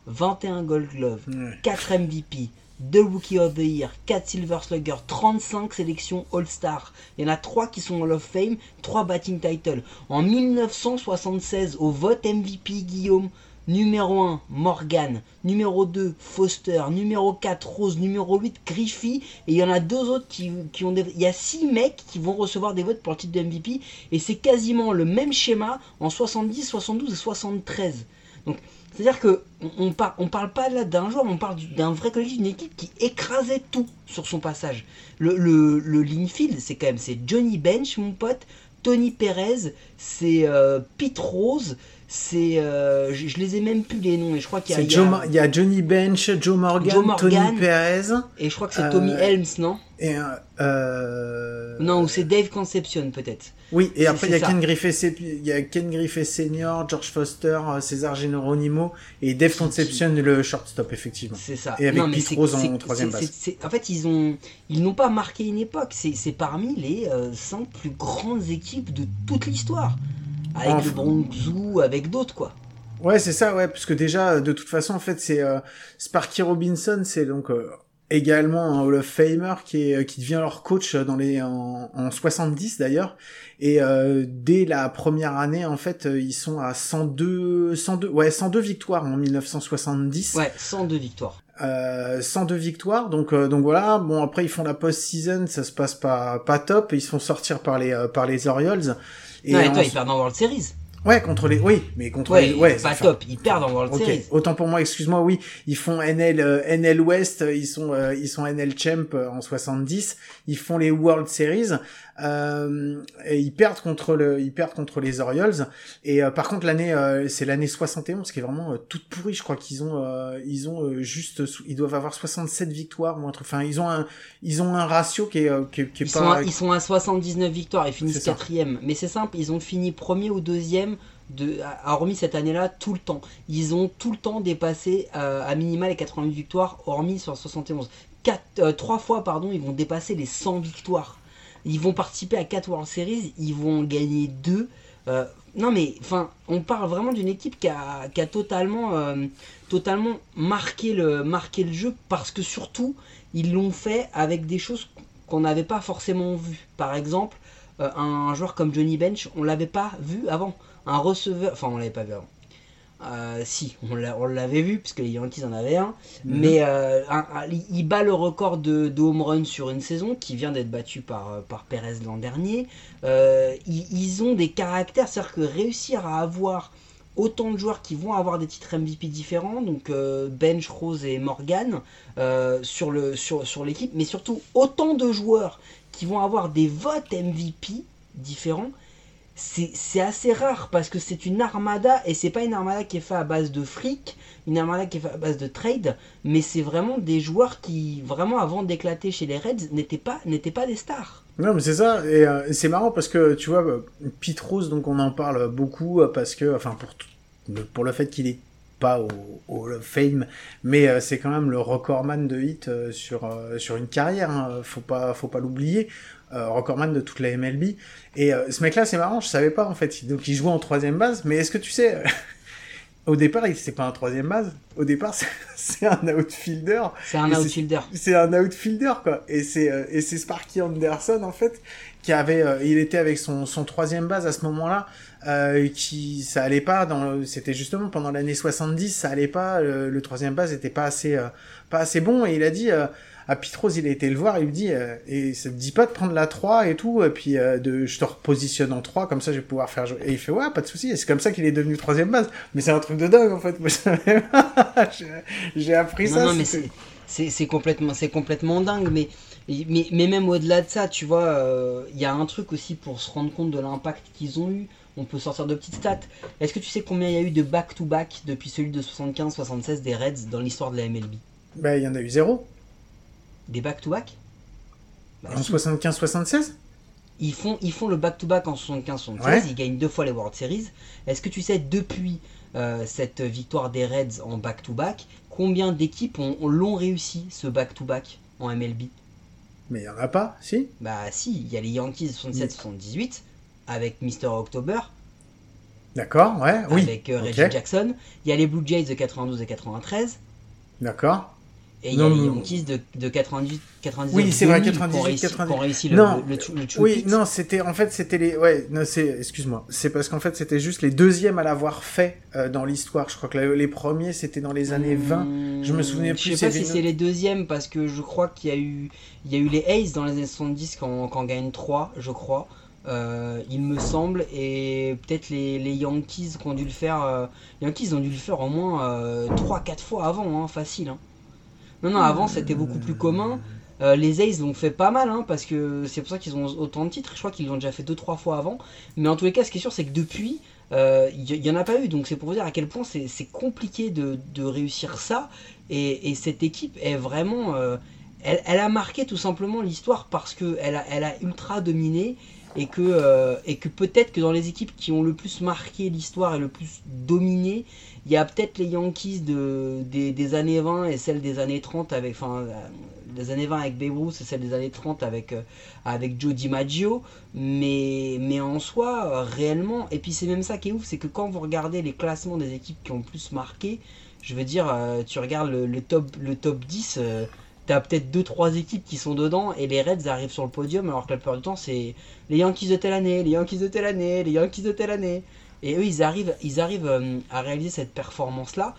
21 Gold Glove,
Ouais.
4 MVP, 2 Rookie of the Year, 4 Silver Slugger, 35 sélections All-Star. Il y en a 3 qui sont Hall of Fame, 3 batting title. En 1976, au vote MVP Guillaume, numéro 1, Morgan, numéro 2, Foster, numéro 4, Rose, numéro 8, Griffey, et il y en a deux autres qui, qui ont des... Il y a 6 mecs qui vont recevoir des votes pour le titre de MVP, et c'est quasiment le même schéma en 70, 72 et 73. Donc, c'est-à-dire que on, par- on parle pas là d'un joueur, on parle du- d'un vrai collectif, d'une équipe qui écrasait tout sur son passage. Le, le, le Linfield, c'est quand même c'est Johnny Bench, mon pote, Tony Perez, c'est euh, Pete Rose, c'est euh, je, je les ai même plus les noms et je crois qu'il y a,
C'est
il y
y a Johnny Bench, Joe Morgan,
Joe Morgan.
Tony Perez
et je crois que c'est
euh,
Tommy Helms, non?
et euh, euh,
Non, ou c'est Dave Concepcion peut-être.
Oui, et après il y a. Ken Griffey, il y a Ken Griffey senior, George Foster, euh, César Geronimo et Dave Concepcion le shortstop effectivement.
C'est ça.
Et avec
Non,
Pete Rose en troisième base.
En fait, ils ont, ils n'ont pas marqué une époque. C'est c'est parmi les euh, cinq plus grandes équipes de toute l'histoire, avec
Enfin.
le Bronx Zoo, avec d'autres quoi.
Ouais, c'est ça, ouais, parce que déjà, de toute façon, en fait, c'est euh, Sparky Robinson, c'est donc euh, également un Hall of Famer qui, est, euh, qui devient leur coach dans les en, en 70 d'ailleurs. Et euh, dès la première année, en fait, ils sont à 102, 102, ouais, 102 victoires en 1970.
Ouais, 102 victoires.
Euh, 102 victoires, donc euh, donc voilà. Bon après ils font la post-season, ça se passe pas pas top. Ils se font sortir par les euh, par les Orioles. Et
non, et toi, ils perdent en World Series.
ouais contre les oui, mais contre
Ouais,
les ouais
pas
enfin,
top. Ils perdent en World
Ok,
Series.
autant pour moi, excuse-moi, oui, ils font NL euh, NL West, ils sont euh, ils sont NL Champ euh, en 70, ils font les World Series euh, et ils perdent contre le ils perdent contre les Orioles et euh, par contre l'année euh, c'est l'année 71 qui est vraiment toute pourrie, je crois qu'ils ont ils ont juste ils doivent avoir 67 victoires ou un truc enfin ils ont un ils ont un ratio qui est qui, est- qui est
Ils sont,
pas
à, ils sont à 79 victoires,
C'est
finissent quatrième. Mais c'est simple, ils ont fini premier ou deuxième, de, hormis cette année-là, tout le temps. Ils ont tout le temps dépassé euh, à minima les 88 victoires, hormis sur 71. Quatre, euh, trois fois, pardon, ils vont dépasser les 100 victoires. Ils vont participer à 4 World Series, ils vont en gagner 2. non mais, enfin, on parle vraiment d'une équipe qui a, totalement, euh, totalement marqué le, marqué le jeu parce que surtout, ils l'ont fait avec des choses qu'on n'avait pas forcément vues. Par exemple, euh, un joueur comme Johnny Bench, on l'avait pas vu avant. Un receveur, enfin on l'avait pas vu avant. Euh, si, on l'a- on l'avait vu puisque les Yankees en avaient un,
Mhm.
mais euh, un- un- il bat le record de, de home run sur une saison qui vient d'être battu par, euh, par Perez l'an dernier. Euh, ils, ils ont des caractères, c'est-à-dire que réussir à avoir autant de joueurs qui vont avoir des titres MVP différents, donc Bench, Rose et Morgan sur le sur, sur l'équipe, mais surtout autant de joueurs qui vont avoir des votes MVP différents. C'est assez rare parce que c'est une armada et c'est pas une armada qui est faite à base de fric, une armada qui est faite à base de trade, mais c'est vraiment des joueurs qui, vraiment avant d'éclater chez les Reds, n'étaient pas, pas des stars.
Non, mais c'est ça, et euh, c'est marrant parce que tu vois, Pete Rose, donc on en parle beaucoup euh, parce que, enfin, pour, pour le fait qu'il est pas au, au Hall of Fame, mais euh, c'est quand même le recordman de hit sur sur une carrière, hein, faut pas faut pas l'oublier, recordman de toute la MLB. Et euh, ce mec-là, c'est marrant, je savais pas en fait, donc il jouait en troisième base, mais est-ce que tu sais, au départ, il c'est pas un troisième base, au départ c'est- un outfielder.
C'est un outfielder.
C'est un outfielder quoi. Et c'est euh, et c'est Sparky Anderson en fait qui avait euh, il était avec son son troisième base à ce moment-là euh, qui ça allait pas dans c'était justement pendant l'année 70 ça allait pas le, le troisième base était pas assez euh, pas assez bon et il a dit euh, à Pete Rose, il a été le voir, il lui dit, euh, et ça te dit pas de prendre la 3 et tout, et puis euh, de, je te repositionne en 3, comme ça je vais pouvoir faire jouer. Et il fait, ouais, pas de souci, et c'est comme ça qu'il est devenu troisième base. Mais c'est un truc de dingue, en fait. J'ai- appris
Non,
ça.
non, mais c'est complètement c'est complètement dingue mais mais, mais même au-delà de ça tu vois euh, il y a un truc aussi pour se rendre compte de l'impact qu'ils ont eu on peut sortir de petites stats est-ce que tu sais combien il y a eu de back-to-back depuis celui de 75-76 des Reds dans l'histoire de la MLB
Bah, il y en a eu zéro.
des back-to-back Bah,
En
si.
75-76
ils font ils font le back-to-back en 75-76
Ouais.
ils gagnent deux fois les World Series est-ce que tu sais depuis euh, cette victoire des Reds en back-to-back combien d'équipes ont, ont- l'ont réussi ce back-to-back en MLB
Mais il y en a pas, si
Bah si, il y a les Yankees 67-78 avec Mr. October,
D'accord, ouais, oui.
avec euh, Reggie Jackson. Il y a les Blue Jays de 92 et 93.
D'accord.
Et il y a les Yankees de, de 98, 99
Oui, c'est vrai,
qui ont
98,
réussi,
98.
qui ont réussi le,
Non.
le, le, le
Oui, non, c'était en fait c'était les ouais, non, c'est excuse-moi, c'est parce qu'en fait c'était juste les deuxièmes à l'avoir fait euh, dans l'histoire. Je crois que la- les premiers c'était dans les années 20. Je me souvenais plus,
Je sais pas si c'est les deuxièmes parce que je crois qu'il y a eu il y a eu les Aces dans les années 70 quand, quand on gagne 3, je crois. Euh, il me semble et peut-être les, Yankees qui ont dû le faire euh, Yankees ont dû le faire au moins 3-4 fois avant hein, facile hein. non non avant c'était beaucoup plus commun. Euh, les Aces l'ont fait pas mal hein, parce que c'est pour ça qu'ils ont autant de titres. Je crois qu'ils l'ont déjà fait 2-3 fois avant. Mais en tous les cas ce qui est sûr c'est que depuis euh, il y, y en a pas eu. Donc c'est pour vous dire à quel point c'est compliqué de, réussir ça. Et, et cette équipe est vraiment euh, elle, a marqué tout simplement l'histoire parce que elle a, elle a ultra dominé et que, euh, que peut-être que dans les équipes qui ont le plus marqué l'histoire et le plus dominé, il y a peut-être les Yankees de, des, des années 20 et celles des années 30 avec, enfin, euh, les années 20 avec Babe Ruth et celles des années 30 avec, euh, avec Joe DiMaggio, mais, mais en soi, réellement, et puis c'est même ça qui est ouf, c'est que quand vous regardez les classements des équipes qui ont le plus marqué, je veux dire, tu regardes le, top, le top 10, euh, t'as peut-être 2-3 équipes qui sont dedans et les Reds arrivent sur le podium alors que la plupart du temps c'est les Yankees de telle année, les Yankees de telle année, les Yankees de telle année. Et eux ils arrivent, ils arrivent euh, à réaliser cette performance là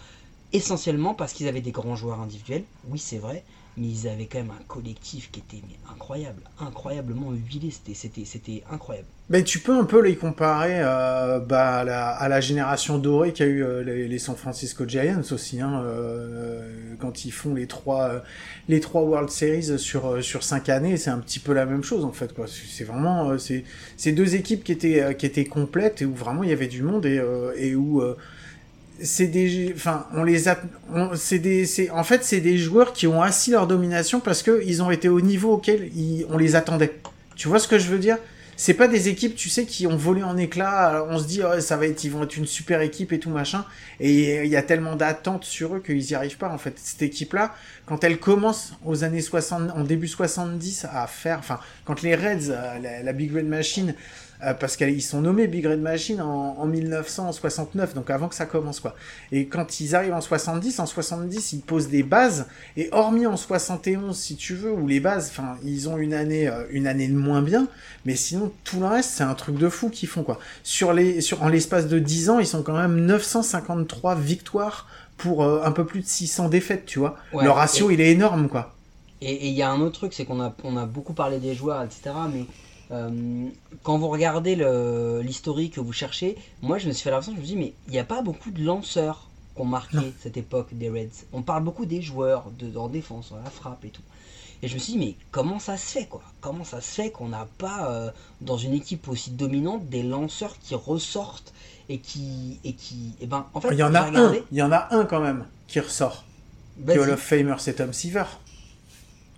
essentiellement parce qu'ils avaient des grands joueurs individuels, oui c'est vrai, mais ils avaient quand même un collectif qui était incroyable, incroyablement huilé, c'était incroyable.
Mais tu peux un peu les comparer euh, bah, à, la, génération dorée qu'a eu euh, les, San Francisco Giants aussi, hein, euh, quand ils font les trois, les trois World Series sur sur cinq années, c'est un petit peu la même chose en fait quoi. C'est vraiment c'est c'est deux équipes qui étaient qui étaient complètes et où vraiment il y avait du monde et et où c'est des enfin on les c'est des c'est en fait c'est des joueurs qui ont assis leur domination parce que ils ont été au niveau auquel on les attendait. Tu vois ce que je veux dire? C'est pas des équipes, tu sais, qui ont volé en éclats. On se dit, oh, ça va être, ils vont être une super équipe et tout machin. Et il y a tellement d'attentes sur eux qu'ils y arrivent pas. En fait, cette équipe-là, quand elle commence aux années 60, en début 70 à faire, enfin, quand les Reds, euh, la, Big Red Machine, euh, parce qu'ils sont nommés Big Red Machine en, en 1969, donc avant que ça commence, quoi. Et quand ils arrivent en 70, en 70, ils posent des bases. Et hormis en 71, si tu veux, où les bases, enfin, ils ont une année, euh, une année de moins bien, mais sinon, tout le reste, c'est un truc de fou qu'ils font, quoi. Sur les, en l'espace de 10 ans, ils sont quand même 953 victoires pour euh, un peu plus de 600 défaites, tu vois.
Ouais,
Le ratio,
et-
il est énorme, quoi.
Et il y a un autre truc, c'est qu'on a, on a beaucoup parlé des joueurs, etc. Mais euh, quand vous regardez l'historique que vous cherchez, moi je me suis fait l'impression, je me dis, mais il n'y a pas beaucoup de lanceurs qui ont marqué
Non.
cette époque des Reds. On parle beaucoup des joueurs de, en défense, à la frappe et tout. Et je me suis dit, mais comment ça se fait, quoi? Comment ça se fait qu'on n'a pas, euh, dans une équipe aussi dominante, des lanceurs qui ressortent et qui. Et qui et ben, en fait,
Il y en a
regardé-
un, il y en a un quand même qui ressort. Qui. Hall of Famer, c'est Tom Seaver.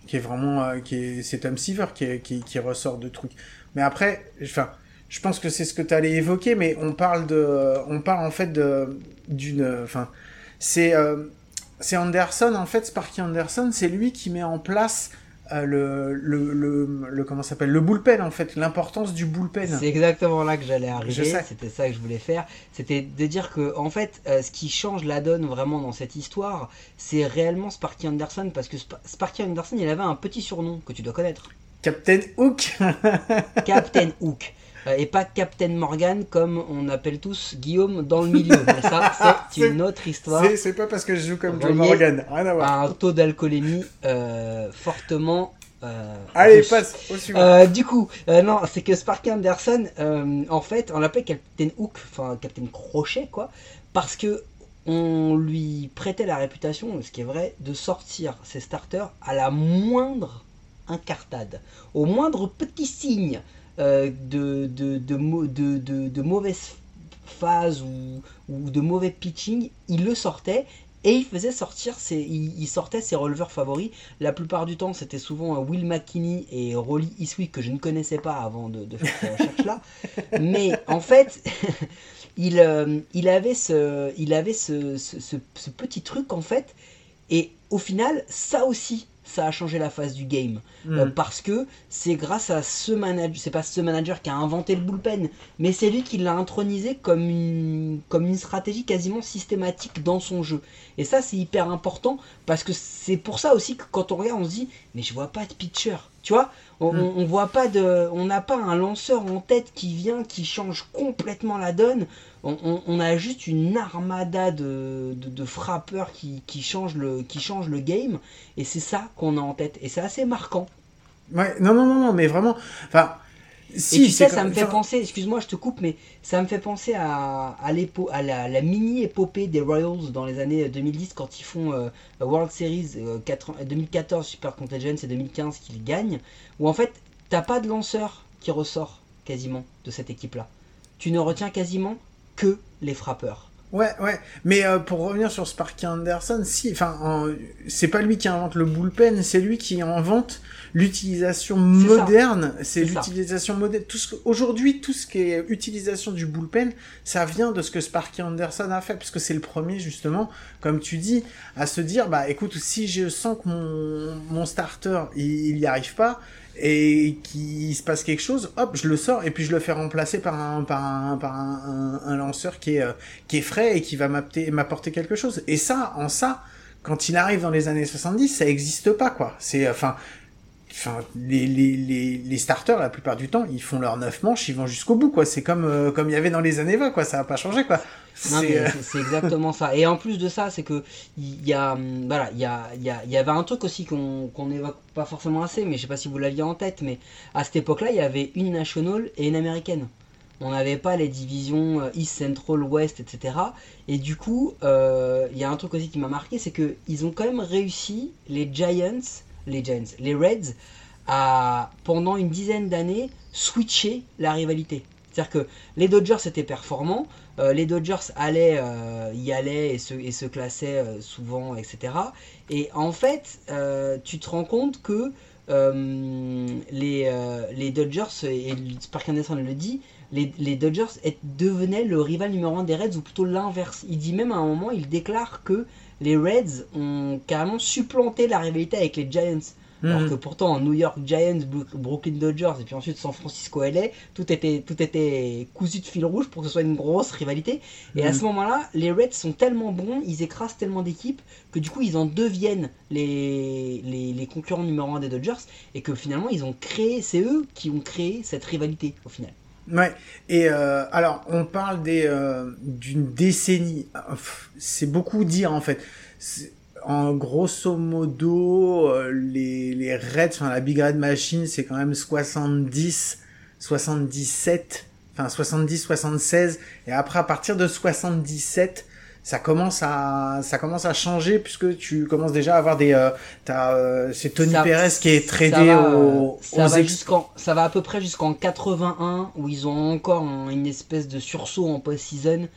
Qui est vraiment, euh, qui est, c'est Tom Seaver qui, est- qui, qui ressort de trucs. Mais après, enfin, je pense que c'est ce que tu allais évoquer, mais on parle de, on parle en fait de, d'une, enfin, c'est, euh, c'est Anderson, en fait, Sparky Anderson, c'est lui qui met en place euh, le, le, le, le, comment s'appelle, le bullpen, en fait, l'importance du bullpen.
C'est exactement là que j'allais arriver. C'était ça que je voulais faire. C'était de dire que, en fait, euh, ce qui change la donne vraiment dans cette histoire, c'est réellement Sparky Anderson. Parce que Sp- Sparky Anderson, il avait un petit surnom que tu dois connaître
Captain Hook.
Captain Hook. Euh, et pas Captain Morgan comme on appelle tous Guillaume dans le milieu. Mais ça, c'est une autre histoire.
c'est, pas parce que je joue comme
Relié
Morgan. Rien à voir.
Un taux d'alcoolémie euh, fortement. euh,
Allez, passe au suivant.
Euh, du coup, euh, non, c'est que Sparky Anderson, en fait, on l'appelait Captain Hook, enfin Captain Crochet, quoi, parce que on lui prêtait la réputation, ce qui est vrai, de sortir ses starters à la moindre incartade, au moindre petit signe euh, de, de, de, de, de, de mauvaise phase ou, ou de mauvais pitching, il le sortait. Et il faisait sortir ses, il, il sortait ses releveurs favoris. La plupart du temps, c'était souvent euh, Will McKinney et Rolly Eastwick que je ne connaissais pas avant de, faire ces recherches-là. Mais en fait, il, euh, il avait ce, il avait ce, ce, ce- ce petit truc en fait. Et au final, ça aussi, ça a changé la face du game.
Mm.
Euh, parce que c'est grâce à ce manager, c'est pas ce manager qui a inventé le bullpen, mais c'est lui qui l'a intronisé comme une, comme une stratégie quasiment systématique dans son jeu. Et ça, c'est hyper important parce que c'est pour ça aussi que quand on regarde, on se dit, mais je vois pas de pitcher. Tu vois, on,
Mm.
on- on voit pas de, on n'a pas un lanceur en tête qui vient, qui change complètement la donne. On, on- on a juste une armada de, de, de frappeurs qui, qui, changent le, qui changent le game. Et c'est ça qu'on a en tête. Et c'est assez marquant.
Ouais, non, non, non, non, mais vraiment. Enfin, si,
et sais, ça
comme-
me fait penser, excuse-moi, je te coupe, mais ça me fait penser à, à, l'épo- à la, la mini-épopée des Royals dans les années 2010 quand ils font euh, World Series euh, 80 2014 Super Contagion, c'est 2015 qu'ils gagnent, où en fait, t'as pas de lanceur qui ressort quasiment de cette équipe-là. Tu ne retiens quasiment que les frappeurs.
Ouais, ouais. Mais euh, pour revenir sur Sparky Anderson, si, enfin, en- c'est pas lui qui invente le bullpen, c'est lui qui invente l'utilisation moderne. C'est l'utilisation moderne. Tout ce que- aujourd'hui, tout ce qui est utilisation du bullpen, ça vient de ce que Sparky Anderson a fait, puisque c'est le premier justement, comme tu dis, à se dire, bah, écoute, si je sens que mon mon starter, il, il y arrive pas. Et qu'il se passe quelque chose, hop, je le sors et puis je le fais remplacer par un par un par un, un- un lanceur qui est euh, qui est frais et qui va m'apporter quelque chose. Et ça, en ça, quand il arrive dans les années 70, ça existe pas, quoi. C'est, enfin, enfin, les, les, les, les starters, la plupart du temps, ils font leurs 9 manches, ils vont jusqu'au bout, quoi. C'est comme, euh, comme il y avait dans les années 20, quoi. Ça va pas changer, quoi. C'est, euh,
c'est- exactement ça. Et en plus de ça, c'est que il y a, hum, voilà, il y a, il y a- il y avait un truc aussi qu'on qu'on évoque pas forcément assez, mais je sais pas si vous l'aviez en tête, mais à cette époque-là, il y avait une nationale et une américaine. On n'avait pas les divisions euh, East, Central, West, etc. Et du coup, euh, il y a un truc aussi qui m'a marqué, c'est que ils ont quand même réussi les Giants, les Reds, à pendant une dizaine d'années switcher la rivalité. C'est-à-dire que les Dodgers étaient performants, euh, les Dodgers allaient, euh, y allaient et se, classaient euh, souvent, etc. Et en fait, euh, tu te rends compte que euh, les, euh, Dodgers, et Spark Anderson le dit, les, Dodgers devenaient le rival numéro un des Reds, ou plutôt l'inverse. Il dit même à un moment, il déclare que les Reds ont carrément supplanté la rivalité avec les Giants. Alors
mhm.
que pourtant, New York Giants, Brooklyn Dodgers et puis ensuite San Francisco LA, tout était, tout était cousu de fil rouge pour que ce soit une grosse rivalité. Et à
Mhm.
ce moment-là, les Reds sont tellement bons, ils écrasent tellement d'équipes que du coup, ils en deviennent les, les, les concurrents numéro un des Dodgers et que finalement, ils ont créé, c'est eux qui ont créé cette rivalité au final.
Ouais. Et euh, alors, on parle des euh, d'une décennie. C'est beaucoup dire en fait. En grosso modo, euh, les les Reds, enfin la Big Red Machine, c'est quand même 70, 77, enfin 70, 76. Et après, à partir de 77, ça commence à ça commence à changer puisque tu commences déjà à avoir des euh, t'as euh, c'est Tony
Ça-
Perez qui est
ça
tradé
va,
aux,
ça
aux
va ça va à peu près jusqu'en 81 où ils ont encore un- une espèce de sursaut en post-season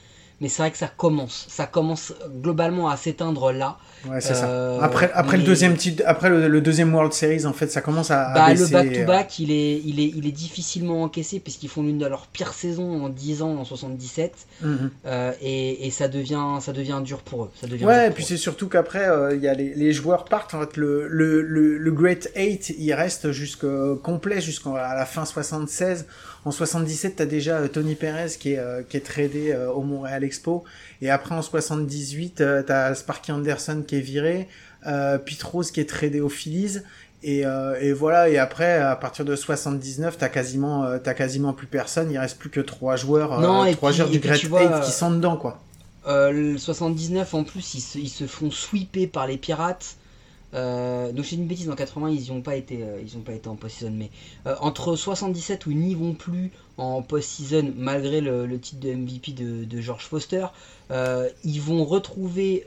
mais c'est vrai que ça commence ça commence globalement à s'éteindre là
Ouais, c'est
Euh,
ça. Après, après le deuxième titre, après le, le deuxième World Series, en fait, ça commence à,
bah, le
baisser,
back to
euh,
back il est il est il est difficilement encaissé puisqu'ils font l'une de leurs pires saisons en 10 ans en 77
mhm.
euh, et, et ça devient ça devient dur pour eux ça devient dur
Ouais, et puis c'est surtout qu'après, il y a les, les joueurs partent. En fait, le, le, le, le Great 8, il reste jusqu'au complet jusqu'à la fin 76. En 77, t'as déjà euh, Tony Perez qui est, euh, qui est tradé euh, au Montréal Expo. Et après, en 78, euh, t'as Sparky Anderson qui est viré. Euh, Pete Rose qui est tradé aux Phillies. Et, et voilà. Et après, à partir de 79, t'as quasiment, t'as quasiment plus personne. Il reste plus que trois joueurs,
Non,
trois
puis-
joueurs du Great
vois,
8 qui sont dedans, quoi.
Le 79 en plus ils se, ils se font sweeper par les pirates euh, donc c'est une bêtise en 80 ils y ont pas été euh, ils ont pas été en post-season mais euh, entre 77 où ils n'y vont plus en post-season malgré le, le titre de MVP de, de George Foster euh, ils vont retrouver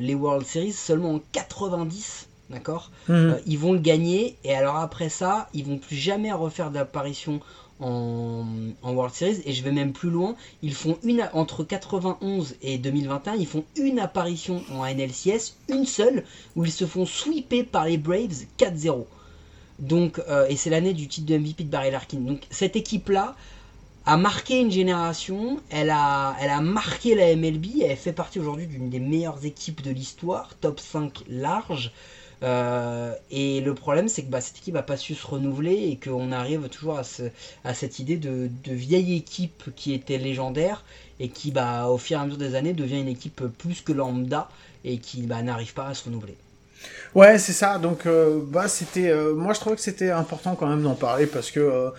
les World Series seulement en 90 d'accord?
Mhm.
ils vont le gagner et alors après ça ils vont plus jamais refaire d'apparition en, World Series et je vais même plus loin ils font une entre 91 et 2021 ils font une apparition en NLCS une seule où ils se font sweeper par les Braves 4-0 donc euh, et c'est l'année du titre de MVP de Barry Larkin donc cette équipe là a marqué une génération, elle a, elle a marqué la MLB, elle fait partie aujourd'hui d'une des meilleures équipes de l'histoire, top 5 large. Euh, et le problème, c'est que bah, cette équipe n'a pas su se renouveler et qu'on arrive toujours à, ce- à cette idée de, vieille équipe qui était légendaire et qui, bah, au fur et à mesure des années, devient une équipe plus que lambda et qui bah, n'arrive pas à se renouveler.
Ouais, c'est ça. Donc, euh, bah, c'était. euh, moi, je trouvais que c'était important quand même d'en parler parce que,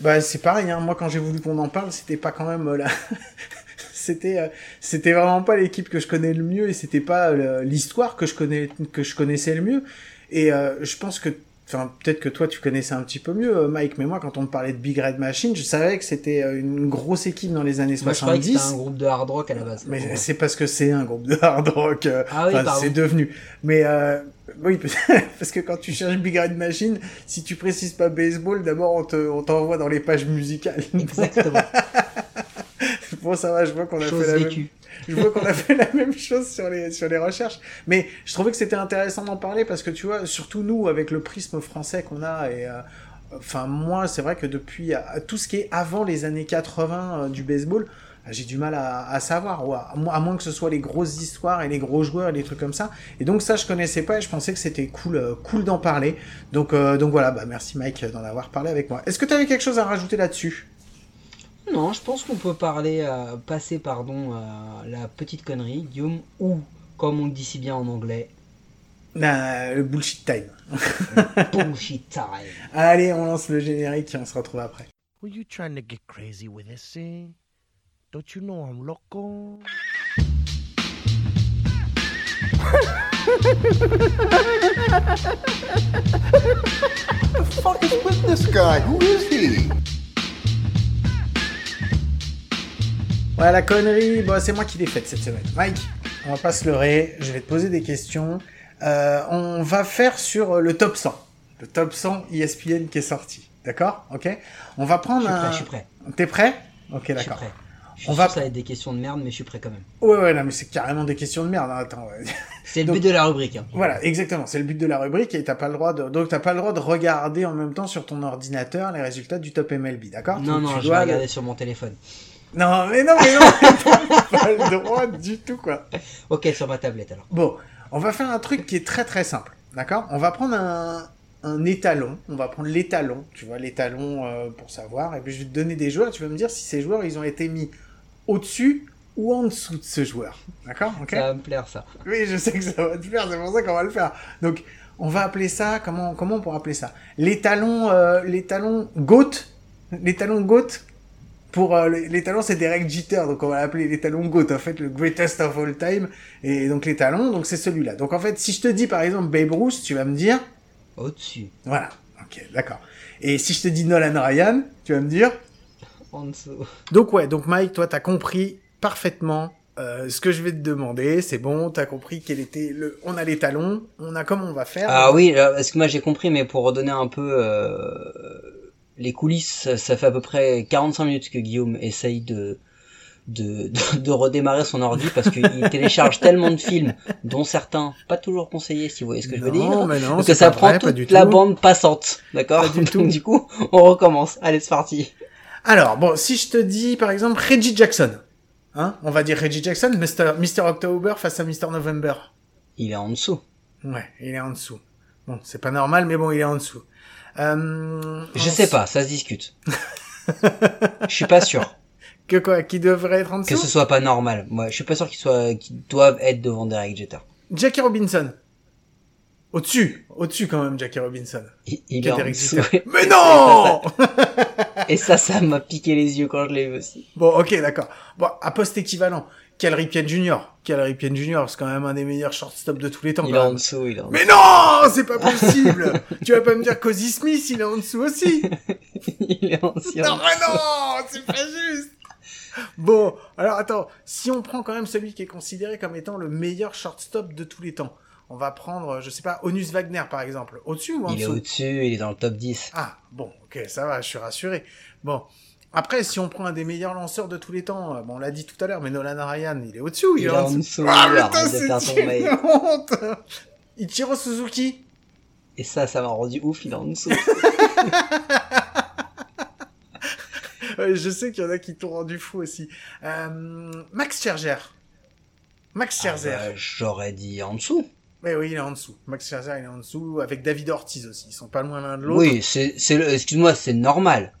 bah, c'est pareil. Hein, moi, quand j'ai voulu qu'on en parle, c'était pas quand même la. c'était, euh, c'était vraiment pas l'équipe que je connais le mieux et c'était pas euh, l'histoire que je connais, que je connaissais le mieux. Et euh, je pense que, enfin, peut-être que toi, tu connaissais un petit peu mieux, Mike. Mais moi, quand on me parlait de Big Red Machine, je savais que c'était une grosse équipe dans les années
Moi, je croyais que
70.
un groupe de hard rock à la base.
Mais c'est parce que c'est un groupe de hard rock.
Ah oui,
c'est devenu. Mais euh, oui, parce que quand tu cherches Big Red Machine, si tu précises pas baseball, d'abord on te, on t'envoie dans les pages musicales.
Exactement.
bon, ça va, je vois qu'on a
Chose
fait la même.
vécue.
Je vois qu'on a fait la même chose sur les sur les recherches. Mais je trouvais que c'était intéressant d'en parler parce que tu vois, surtout nous avec le prisme français qu'on a et euh, enfin moi, c'est vrai que depuis euh, tout ce qui est avant les années 80 euh, du baseball, j'ai du mal à, à savoir, ou à, moins- à moins que ce soit les grosses histoires et les gros joueurs et les trucs comme ça. Et donc ça, je connaissais pas et je pensais que c'était cool, euh, cool d'en parler. Donc, euh, donc voilà, bah merci Mike d'en avoir parlé avec moi. Est-ce que tu avais quelque chose à rajouter là-dessus?
Non, je pense qu'on peut parler, euh, passer pardon, à la petite connerie, Guillaume, ou, comme on le dit si bien en anglais,
Nah, Le bullshit time.
bullshit time.
Allez, on lance le générique et on se retrouve après.
Were you trying to get crazy with this thing? Don't you know I'm loco?
fuck is with this guy? Who is he?
Ouais, la connerie, bah, c'est moi qui l'ai faite cette semaine. Mike, on va pas se leurrer, je vais te poser des questions. Euh, on va faire sur le top 100. Le top 100 ESPN qui est sorti. D'accord? Ok? On va
Je
prendre
suis
un...
prêt, je suis prêt.
T'es prêt? Ok,
Je suis
d'accord.
prêt. Je suis
On
sûr
va-
que ça va être des questions de merde, mais je suis prêt quand même.
Ouais, ouais, non, mais c'est carrément des questions de merde. hein, Attends, ouais.
C'est le
Donc-
but de la rubrique. hein.
Voilà, exactement. C'est le but de la rubrique et t'as pas le droit de, donc t'as pas le droit de regarder en même temps sur ton ordinateur les résultats du top MLB, d'accord?
Non, non,
tu
je
dois
vais
le-
regarder sur mon téléphone.
Non, mais non, mais non, pas le droit du tout, quoi.
Ok, sur ma tablette alors.
Bon, on va faire un truc qui est très très simple, d'accord? On va prendre un, un étalon, on va prendre l'étalon, tu vois, l'étalon euh, pour savoir, et puis je vais te donner des joueurs, tu vas me dire si ces joueurs, ils ont été mis au-dessus ou en dessous de ce joueur, d'accord?
Ça va me plaire ça.
Oui, je sais que ça va te plaire, c'est pour ça qu'on va le faire. Donc, on va appeler ça, comment, comment on pourrait appeler ça? L'étalon, euh, l'étalon GOAT, l'étalon GOAT, pour euh, les talons, c'est Derek Jeter, donc on va l'appeler les talons GOAT, en fait, le greatest of all time. Et donc les talons, donc c'est celui-là. Donc en fait, si je te dis par exemple Babe Ruth, tu vas me dire,
Au-dessus,
voilà, ok, d'accord. Et si je te dis Nolan Ryan, tu vas me dire,
en dessous.
donc ouais, donc Mike, toi t'as compris parfaitement euh, ce que je vais te demander, c'est bon, t'as compris quel était le, on a les talons, on a comment on va faire.
Ah oui, parce que moi j'ai compris, mais pour redonner un peu euh, les coulisses, ça, fait à peu près 45 minutes que Guillaume essaye de, de, de, de redémarrer son ordi parce qu'il télécharge tellement de films, dont certains pas toujours conseillés, si vous voyez ce que je veux dire.
Mais non,
que ça prend
vrai,
toute la
tout.
bande passante, d'accord
Pas du tout.
du coup, on recommence. Allez, c'est parti.
Alors, bon, si je te dis, par exemple, Reggie Jackson, hein, on va dire Reggie Jackson, Mr. Mr. October face à Mr. November.
Il est en dessous.
Ouais, il est en dessous. Bon, c'est pas normal, mais bon, il est en dessous. Euh,
Je sais pas, ça se discute. Je suis pas sûr
Que quoi, qui devrait être en
que
dessous
ce soit pas normal. Moi, je suis pas sûr qu'ils soient, qu'ils doivent être devant Derek Jeter.
Jackie Robinson. Au-dessus, au-dessus quand même, Jackie Robinson.
Il, il
Que
est en dessous.
Mais non
Et ça, ça m'a piqué les yeux quand je l'ai vu aussi.
Bon, ok, d'accord. Bon, à poste équivalent, Cal Ripken Jr. Cal Ripken Jr., c'est quand même un des meilleurs shortstop de tous les temps.
Il est en dessous, il est en
Mais non, c'est pas possible. tu vas pas me dire qu'Ozzy Smith, il est en dessous aussi.
Il est en dessous.
Non, mais non, c'est pas juste. Bon, alors attends, si on prend quand même celui qui est considéré comme étant le meilleur shortstop de tous les temps, on va prendre, je sais pas, Onus Wagner par exemple, au-dessus ou en
Il est
dessous?
au-dessus, il est dans le top 10.
Ah, bon, ok, ça va, je suis rassuré. Bon, après, si on prend un des meilleurs lanceurs de tous les temps, euh, bon, on l'a dit tout à l'heure, mais Nolan Ryan, il est au-dessus ou il,
Il est
en dessous Ah, putain, c'est une honte Ichiro Suzuki
Et ça, ça m'a rendu ouf, il est en dessous.
Je sais qu'il y en a qui t'ont rendu fou aussi. Euh, Max Scherzer. Max
Ah
Scherzer.
bah, J'aurais dit en dessous.
Mais oui, il est en dessous. Max Scherzer, il est en dessous, avec David Ortiz aussi. Ils sont pas loin l'un de l'autre.
Oui, c'est, excuse-moi, c'est normal.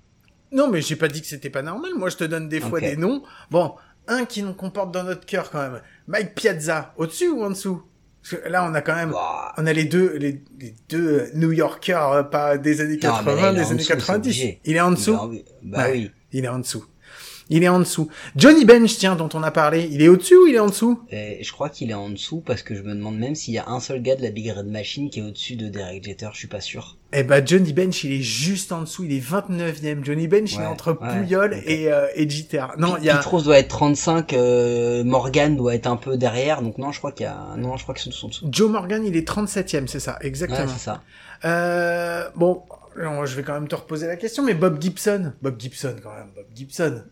Non, mais j'ai pas dit que c'était pas normal. Moi, je te donne des fois des noms. Bon, un qui nous comporte dans notre cœur quand même. Mike Piazza, au-dessus ou en dessous? Parce que là, on a quand même, on a les deux, les, les deux New Yorkers, euh, pas des années
Non, mais
80,
là, il est
des années
dessous, c'est
90.
obligé.
Il est en dessous.
bah oui. Bah
Ouais,
oui.
Il est en dessous. Il est en dessous. Johnny Bench, tiens, dont on a parlé, il est au-dessus ou il est en dessous?
Et je crois qu'il est en dessous parce que je me demande même s'il y a un seul gars de la Big Red Machine qui est au-dessus de Derek Jeter, je suis pas sûr.
Eh ben, Johnny Bench, il est juste en dessous. Il est 29e. Johnny Bench, il est entre
ouais,
et, euh, et Jeter. Non, il y a...
Pete Rose doit être 35, euh, Morgan doit être un peu derrière, donc non, je crois qu'il y a, non, je crois qu'ils sont en dessous.
Joe Morgan, il est 37e, c'est ça, exactement.
Ouais, c'est ça.
Euh, bon, je vais quand même te reposer la question, mais Bob Gibson, Bob Gibson quand même, Bob Gibson.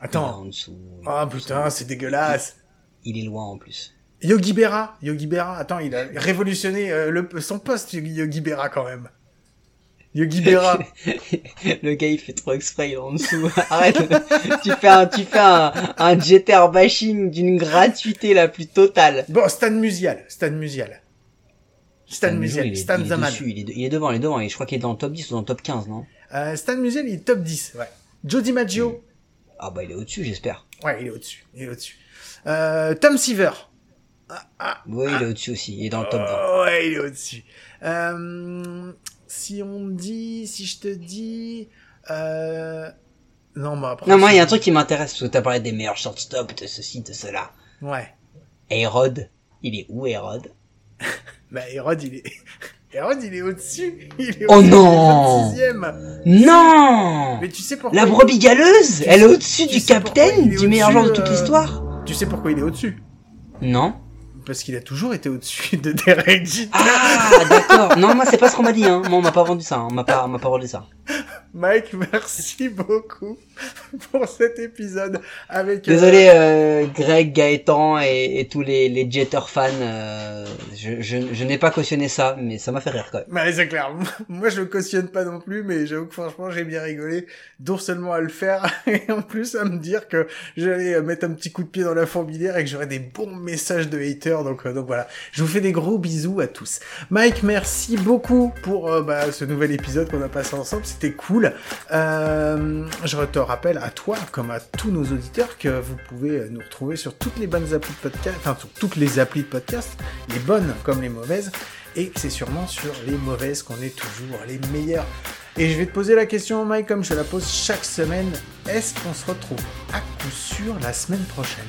Attends.
en dessous.
Ah putain, c'est dégueulasse.
Il est loin en plus.
Yogi Berra, Yogi Berra, attends, il a révolutionné euh, le, son poste, Yogi Berra quand même. Yogi Berra.
Le gars il fait trop exprès, il est en dessous. Arrête. tu fais un, tu fais un, un Jeter bashing d'une gratuité la plus totale.
bon, Stan Musial, Stan Musial. Stan, Musial,
il est,
Stan
il est
Zaman.
dessus, il est, de- il est devant, il est devant, et je crois qu'il est dans le top 10 ou dans le top 15, non?
Euh, Stan Musial, il est top 10, ouais. Joe DiMaggio,
Ah bah il est au-dessus, j'espère.
ouais, il est au-dessus, il est au-dessus. Euh, Tom Seaver. Ah, ah,
Oui, il est au-dessus aussi, il est dans le top 20.
Oh, ouais, il est au-dessus. Euh, si on me dit, si je te dis, euh, non, mais après.
Non, moi, il y a un truc qui m'intéresse, parce que t'as parlé des meilleurs shortstops, de ceci, de cela.
Ouais.
Hérode, il est où Hérode
Bah, Hérode, il est, Hérode, il est au-dessus. Il est
Oh
au-dessus,
non
Il est 26e.
Non
Mais tu sais pourquoi.
La brebis galeuse
Tu
Elle est au-dessus du capitaine, du meilleur joueur de toute
euh,
l'histoire
Tu sais pourquoi il est au-dessus?
Non
Parce qu'il a toujours été au-dessus de Derek.
Ah, d'accord. Non, moi, c'est pas ce qu'on m'a dit, hein. Moi, on m'a pas vendu ça, hein. On m'a pas, on m'a pas vendu ça.
Mike, merci beaucoup pour cet épisode avec. euh,
Désolé, euh, Greg, Gaëtan et, et tous les, les Jeter fans, euh, je, je, je n'ai pas cautionné ça, mais ça m'a fait rire quand même.
Ouais, c'est clair. Moi, je le cautionne pas non plus, mais j'avoue que franchement, j'ai bien rigolé, non seulement à le faire, et en plus à me dire que j'allais euh, mettre un petit coup de pied dans la fourmilière et que j'aurais des bons messages de haters. Donc, euh, donc voilà. Je vous fais des gros bisous à tous. Mike, merci beaucoup pour euh, bah, ce nouvel épisode qu'on a passé ensemble. C'était cool. Euh, je te rappelle à toi, comme à tous nos auditeurs, que vous pouvez nous retrouver sur toutes les bonnes applis de podcast, enfin sur toutes les applis de podcast, les bonnes comme les mauvaises et que c'est sûrement sur les mauvaises qu'on est toujours les meilleurs. Et je vais te poser la question, Mike, comme je te la pose chaque semaine. Est-ce qu'on se retrouve à coup sûr la semaine prochaine?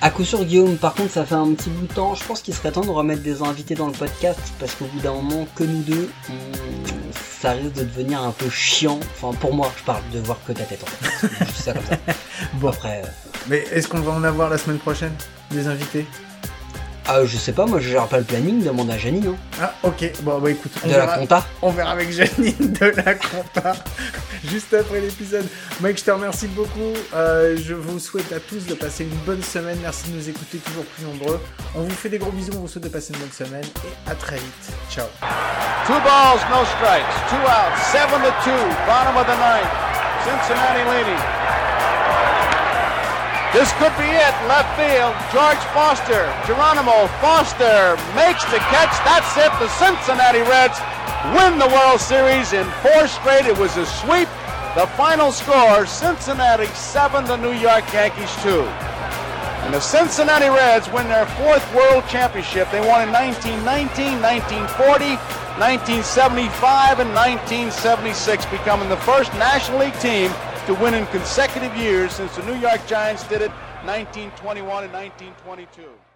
À coup sûr, Guillaume, par contre, ça fait un petit bout de temps. Je pense qu'il serait temps de remettre des invités dans le podcast parce qu'au bout d'un moment, que nous deux, ça risque de devenir un peu chiant. Enfin, pour moi, je parle de voir que ta tête en fait. Je dis ça comme ça.
Bon.
Après, euh,
Mais est-ce qu'on va en avoir la semaine prochaine Des invités?
Ah, je sais pas, moi je gère pas le planning, demande à Janine, hein,
Ah, ok. Bon, bah écoute, on
de la
verra,
compta.
on verra avec Janine de la compta juste après l'épisode. Mike, je te remercie beaucoup. Euh, je vous souhaite à tous de passer une bonne semaine. Merci de nous écouter toujours plus nombreux. On vous fait des gros bisous. On vous souhaite de passer une bonne semaine et à très vite. Ciao.
Two balls, no strikes. Two outs. Seven to two. Bottom of the ninth. Cincinnati leading. This could be it. Left field. George Foster. Geronimo Foster makes the catch. That's it. The Cincinnati Reds win the World Series in four straight. It was a sweep. The final score: Cincinnati seven, the New York Yankees two. And the Cincinnati Reds win their fourth World Championship. They won in 1919, 1940, 1975, and 1976, becoming the first National League team to win in consecutive years since the New York Giants did it 1921 and 1922.